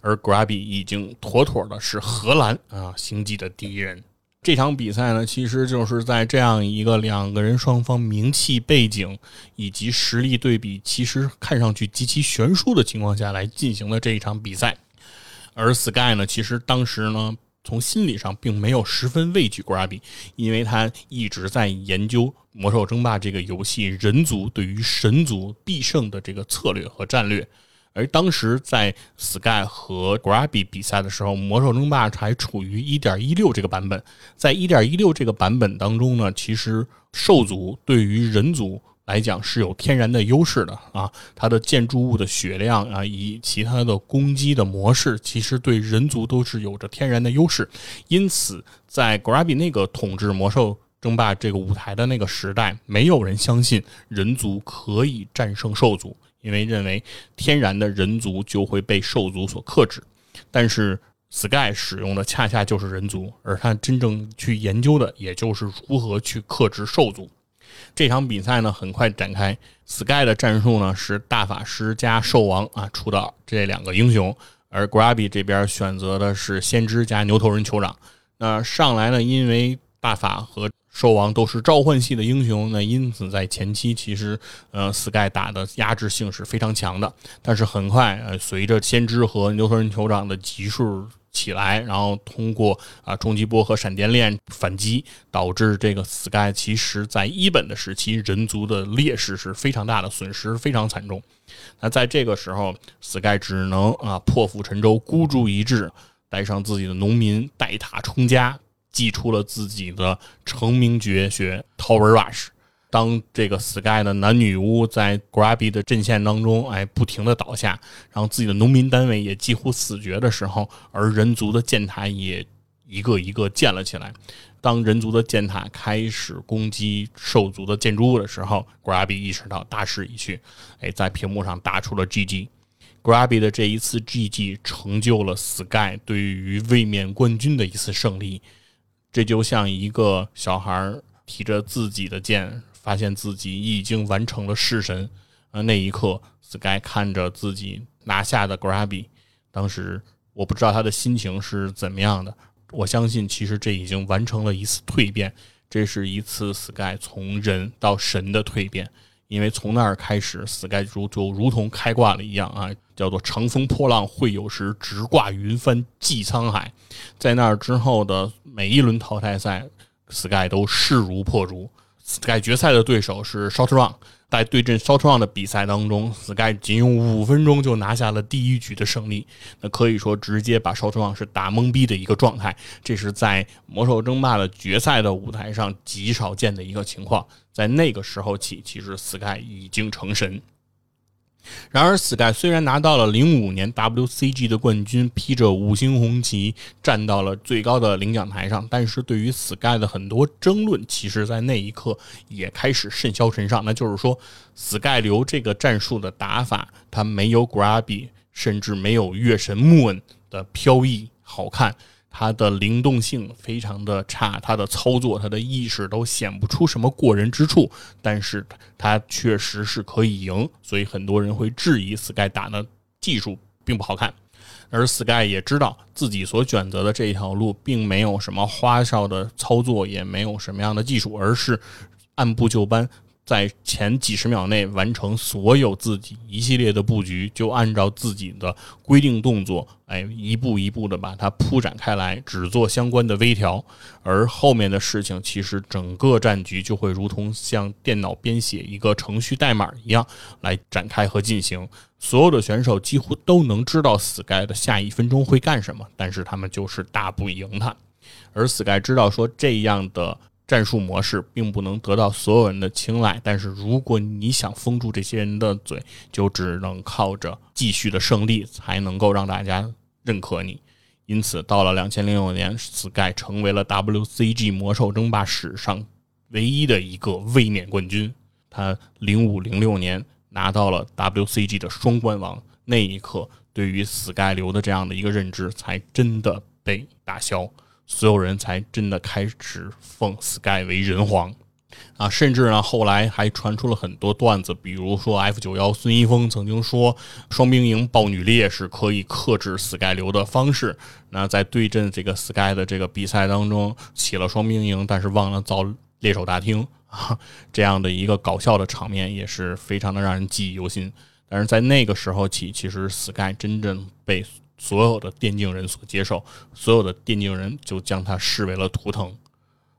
而 Grabby 已经妥妥的是荷兰啊星际的第一人。这场比赛呢，其实就是在这样一个两个人双方名气背景以及实力对比，其实看上去极其悬殊的情况下来进行的这一场比赛。而 Sky 呢，其实当时呢，从心理上并没有十分畏惧 Grabby，因为他一直在研究《魔兽争霸》这个游戏人族对于神族必胜的这个策略和战略。而当时在 Sky 和 Grabby 比赛的时候，魔兽争霸还处于1.16这个版本。在1.16这个版本当中呢，其实兽族对于人族来讲是有天然的优势的啊，它的建筑物的血量啊，以其他的攻击的模式，其实对人族都是有着天然的优势。因此，在 Grabby 那个统治魔兽争霸这个舞台的那个时代，没有人相信人族可以战胜兽族。因为认为天然的人族就会被兽族所克制，但是 Sky 使用的恰恰就是人族，而他真正去研究的，也就是如何去克制兽族。这场比赛呢，很快展开。Sky 的战术呢是大法师加兽王啊出道这两个英雄，而 Grabby 这边选择的是先知加牛头人酋长。那上来呢，因为大法和兽王都是召唤系的英雄，那因此在前期其实呃 Sky 打的压制性是非常强的。但是很快呃随着先知和牛头人酋长的级数。起来，然后通过啊冲击波和闪电链反击，导致这个 Sky 其实在一本的时期人族的劣势是非常大的，损失非常惨重。那在这个时候，Sky 只能啊破釜沉舟，孤注一掷，带上自己的农民带塔冲家，祭出了自己的成名绝学 Tower Rush。当这个 Sky 的男女巫在 Grabby 的阵线当中，哎，不停的倒下，然后自己的农民单位也几乎死绝的时候，而人族的箭塔也一个一个建了起来。当人族的箭塔开始攻击兽族的建筑物的时候，Grabby 意识到大势已去，哎，在屏幕上打出了 GG。Grabby 的这一次 GG 成就了 Sky 对于卫冕冠军的一次胜利。这就像一个小孩提着自己的剑。发现自己已经完成了弑神，呃，那一刻，Sky 看着自己拿下的 Grabby，当时我不知道他的心情是怎么样的。我相信，其实这已经完成了一次蜕变，这是一次 Sky 从人到神的蜕变。因为从那儿开始，Sky 如就如同开挂了一样啊，叫做乘风破浪会有时，直挂云帆济沧海。在那儿之后的每一轮淘汰赛，Sky 都势如破竹。Sky 决赛的对手是 Short Run，在对阵 Short Run 的比赛当中，Sky 仅用五分钟就拿下了第一局的胜利，那可以说直接把 Short Run 是打懵逼的一个状态，这是在魔兽争霸的决赛的舞台上极少见的一个情况。在那个时候起，其实 Sky 已经成神。然而，Sky 虽然拿到了零五年 WCG 的冠军，披着五星红旗站到了最高的领奖台上，但是对于 Sky 的很多争论，其实在那一刻也开始甚嚣尘上。那就是说，Sky 流这个战术的打法，它没有 Grabby，甚至没有月神 Moon 的飘逸好看。它的灵动性非常的差，它的操作、它的意识都显不出什么过人之处，但是它确实是可以赢，所以很多人会质疑 Sky 打的技术并不好看，而 Sky 也知道自己所选择的这一条路并没有什么花哨的操作，也没有什么样的技术，而是按部就班。在前几十秒内完成所有自己一系列的布局，就按照自己的规定动作，哎，一步一步的把它铺展开来，只做相关的微调，而后面的事情其实整个战局就会如同像电脑编写一个程序代码一样来展开和进行。所有的选手几乎都能知道 Sky 的下一分钟会干什么，但是他们就是打不赢他。而 Sky 知道说这样的。战术模式并不能得到所有人的青睐，但是如果你想封住这些人的嘴，就只能靠着继续的胜利才能够让大家认可你。因此，到了两千零六年，Sky 成为了 WCG 魔兽争霸史上唯一的一个卫冕冠军。他零五零六年拿到了 WCG 的双冠王，那一刻，对于 Sky 流的这样的一个认知才真的被打消。所有人才真的开始奉 Sky 为人皇啊！甚至呢，后来还传出了很多段子，比如说 F 九幺孙一峰曾经说双兵营暴女猎是可以克制 Sky 流的方式。那在对阵这个 Sky 的这个比赛当中，起了双兵营，但是忘了造猎手大厅啊，这样的一个搞笑的场面也是非常的让人记忆犹新。但是在那个时候起，其实 Sky 真正被。所有的电竞人所接受，所有的电竞人就将它视为了图腾。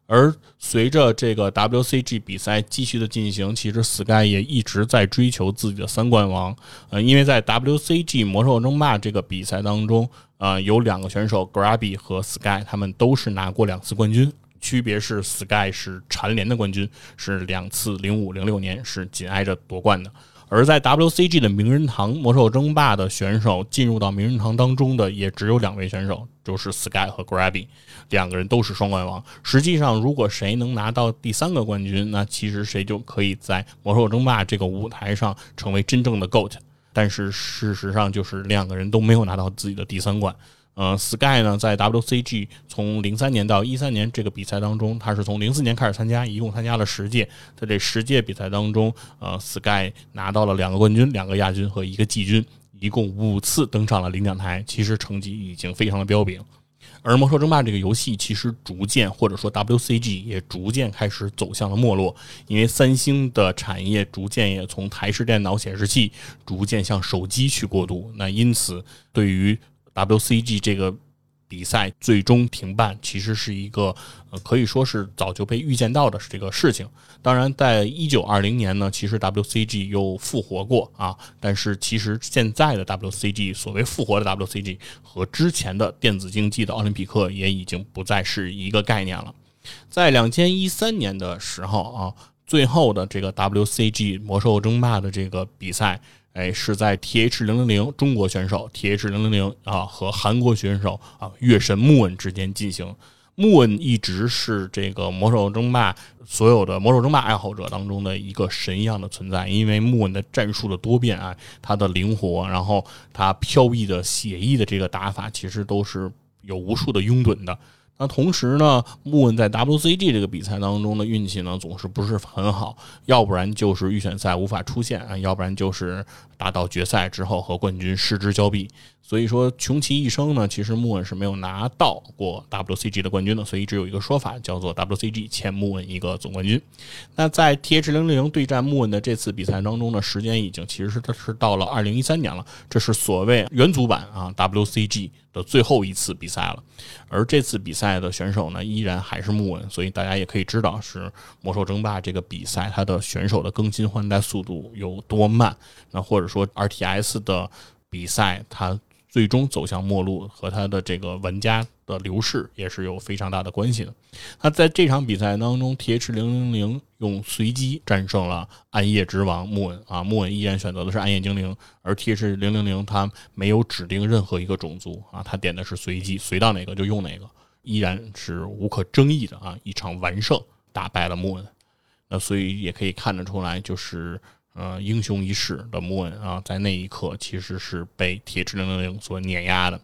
而随着这个 WCG 比赛继续的进行，其实 Sky 也一直在追求自己的三冠王。呃，因为在 WCG 魔兽争霸这个比赛当中，呃，有两个选手 Grabby 和 Sky，他们都是拿过两次冠军，区别是 Sky 是蝉联的冠军，是两次，零五、零六年是紧挨着夺冠的。而在 WCG 的名人堂魔兽争霸的选手进入到名人堂当中的也只有两位选手，就是 Sky 和 Grabby，两个人都是双冠王。实际上，如果谁能拿到第三个冠军，那其实谁就可以在魔兽争霸这个舞台上成为真正的 GOAT。但是事实上，就是两个人都没有拿到自己的第三冠。呃，Sky 呢在 WCG 从零三年到一三年这个比赛当中，他是从零四年开始参加，一共参加了十届，在这十届比赛当中，呃，Sky 拿到了两个冠军、两个亚军和一个季军，一共五次登上了领奖台，其实成绩已经非常的彪炳。而《魔兽争霸》这个游戏其实逐渐，或者说 WCG 也逐渐开始走向了没落，因为三星的产业逐渐也从台式电脑显示器逐渐向手机去过渡。那因此，对于 WCG 这个。比赛最终停办，其实是一个可以说是早就被预见到的这个事情。当然，在一九二零年呢，其实 WCG 又复活过啊。但是，其实现在的 WCG，所谓复活的 WCG 和之前的电子竞技的奥林匹克也已经不再是一个概念了。在两千一三年的时候啊，最后的这个 WCG 魔兽争霸的这个比赛。哎，是在 T H 零零零中国选手 T H 零零零啊和韩国选手啊月神穆恩之间进行。穆恩一直是这个魔兽争霸所有的魔兽争霸爱好者当中的一个神一样的存在，因为穆恩的战术的多变啊，他的灵活，然后他飘逸的写意的这个打法，其实都是有无数的拥趸的。那同时呢，穆恩在 WCG 这个比赛当中的运气呢总是不是很好，要不然就是预选赛无法出现啊，要不然就是打到决赛之后和冠军失之交臂。所以说，穷其一生呢，其实穆恩是没有拿到过 WCG 的冠军的，所以只有一个说法叫做 WCG 欠穆恩一个总冠军。那在 TH 零零对战穆恩的这次比赛当中呢，时间已经其实是是到了二零一三年了，这是所谓元祖版啊 WCG 的最后一次比赛了。而这次比赛的选手呢，依然还是穆恩，所以大家也可以知道是魔兽争霸这个比赛它的选手的更新换代速度有多慢。那或者说 RTS 的比赛它。最终走向末路和它的这个玩家的流逝也是有非常大的关系的。那在这场比赛当中，T H 零零零用随机战胜了暗夜之王穆恩啊，穆恩依然选择的是暗夜精灵，而 T H 零零零他没有指定任何一个种族啊，他点的是随机，随到哪个就用哪个，依然是无可争议的啊，一场完胜打败了穆恩。那所以也可以看得出来，就是。呃，英雄一世的穆恩啊，在那一刻其实是被 T H 零零零所碾压的。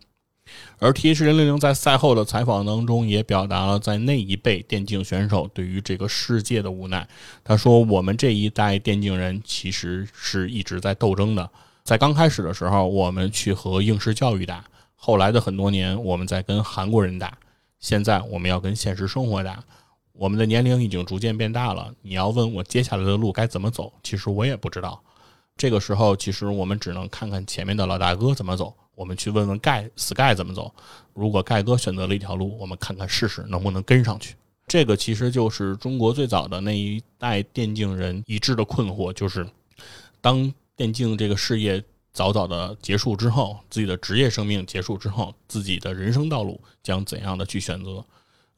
而 T H 零零零在赛后的采访当中，也表达了在那一辈电竞选手对于这个世界的无奈。他说：“我们这一代电竞人其实是一直在斗争的。在刚开始的时候，我们去和应试教育打；后来的很多年，我们在跟韩国人打；现在我们要跟现实生活打。”我们的年龄已经逐渐变大了，你要问我接下来的路该怎么走，其实我也不知道。这个时候，其实我们只能看看前面的老大哥怎么走，我们去问问盖 Sky 怎么走。如果盖哥选择了一条路，我们看看试试能不能跟上去。这个其实就是中国最早的那一代电竞人一致的困惑，就是当电竞这个事业早早的结束之后，自己的职业生命结束之后，自己的人生道路将怎样的去选择。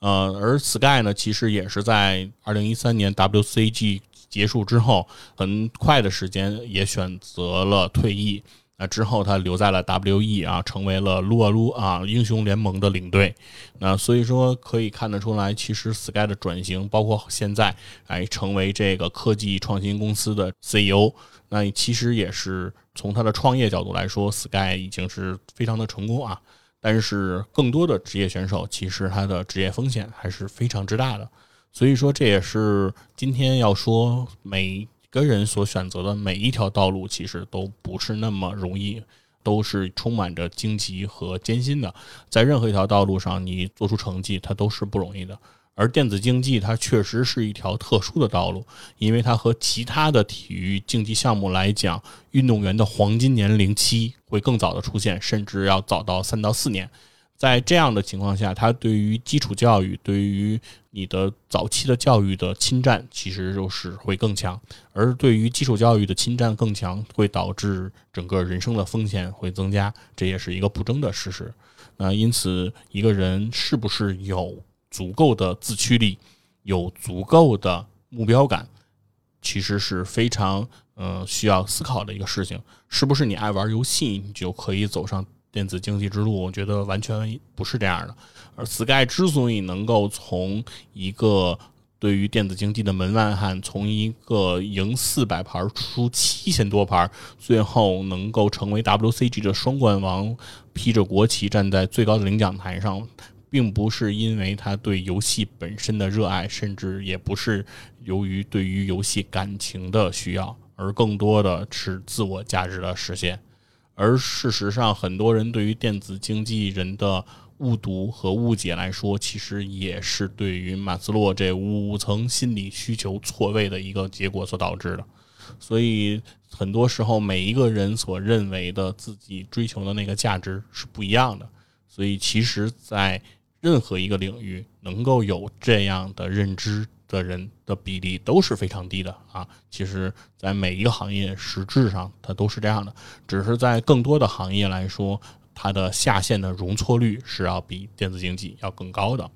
呃，而 Sky 呢，其实也是在二零一三年 WCG 结束之后，很快的时间也选择了退役。那之后，他留在了 WE 啊，成为了撸啊撸啊英雄联盟的领队。那所以说，可以看得出来，其实 Sky 的转型，包括现在哎成为这个科技创新公司的 CEO，那其实也是从他的创业角度来说，Sky 已经是非常的成功啊。但是，更多的职业选手其实他的职业风险还是非常之大的，所以说这也是今天要说每个人所选择的每一条道路，其实都不是那么容易，都是充满着荆棘和艰辛的。在任何一条道路上，你做出成绩，它都是不容易的。而电子竞技它确实是一条特殊的道路，因为它和其他的体育竞技项目来讲，运动员的黄金年龄期会更早的出现，甚至要早到三到四年。在这样的情况下，它对于基础教育、对于你的早期的教育的侵占，其实就是会更强。而对于基础教育的侵占更强，会导致整个人生的风险会增加，这也是一个不争的事实。那因此，一个人是不是有？足够的自驱力，有足够的目标感，其实是非常嗯需要思考的一个事情。是不是你爱玩游戏，你就可以走上电子竞技之路？我觉得完全不是这样的。而 Sky 之所以能够从一个对于电子竞技的门外汉，从一个赢四百盘出七千多盘，最后能够成为 WCG 的双冠王，披着国旗站在最高的领奖台上，并不是因为他对游戏本身的热爱，甚至也不是由于对于游戏感情的需要，而更多的是自我价值的实现。而事实上，很多人对于电子竞技人的误读和误解来说，其实也是对于马斯洛这五层心理需求错位的一个结果所导致的。所以，很多时候每一个人所认为的自己追求的那个价值是不一样的。所以，其实，在任何一个领域，能够有这样的认知的人的比例都是非常低的啊。其实，在每一个行业，实质上它都是这样的，只是在更多的行业来说。它的下线的容错率是要比电子竞技要更高的。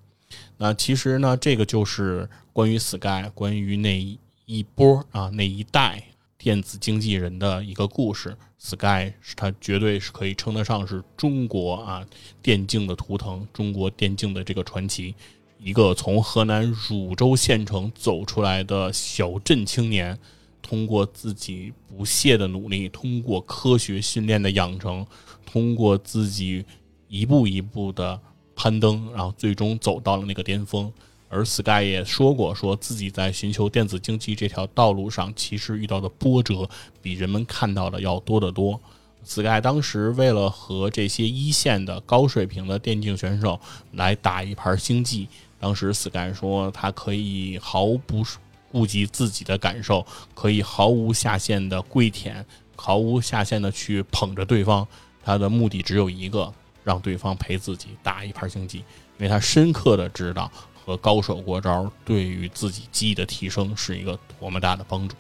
那其实呢，这个就是关于 Sky，关于那一波啊那一代电子经纪人的一个故事。Sky 是它绝对是可以称得上是中国啊电竞的图腾，中国电竞的这个传奇。一个从河南汝州县城走出来的小镇青年，通过自己不懈的努力，通过科学训练的养成。通过自己一步一步的攀登，然后最终走到了那个巅峰。而 Sky 也说过，说自己在寻求电子竞技这条道路上，其实遇到的波折比人们看到的要多得多。Sky 当时为了和这些一线的高水平的电竞选手来打一盘星际，当时 Sky 说他可以毫不顾及自己的感受，可以毫无下限的跪舔，毫无下限的去捧着对方。他的目的只有一个，让对方陪自己打一盘星际，因为他深刻的知道和高手过招对于自己技艺的提升是一个多么大的帮助。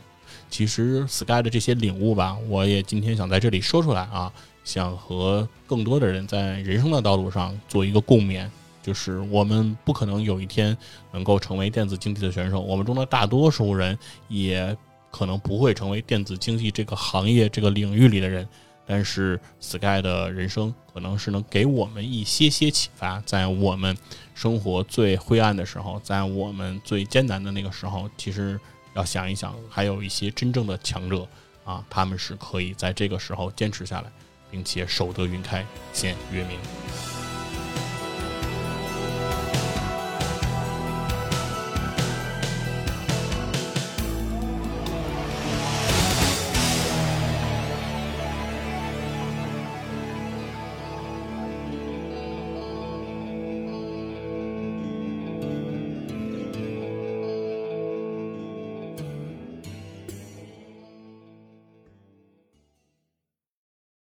其实 Sky 的这些领悟吧，我也今天想在这里说出来啊，想和更多的人在人生的道路上做一个共勉，就是我们不可能有一天能够成为电子竞技的选手，我们中的大多数人也可能不会成为电子竞技这个行业这个领域里的人。但是 Sky 的人生可能是能给我们一些些启发，在我们生活最灰暗的时候，在我们最艰难的那个时候，其实要想一想，还有一些真正的强者啊，他们是可以在这个时候坚持下来，并且守得云开见月明。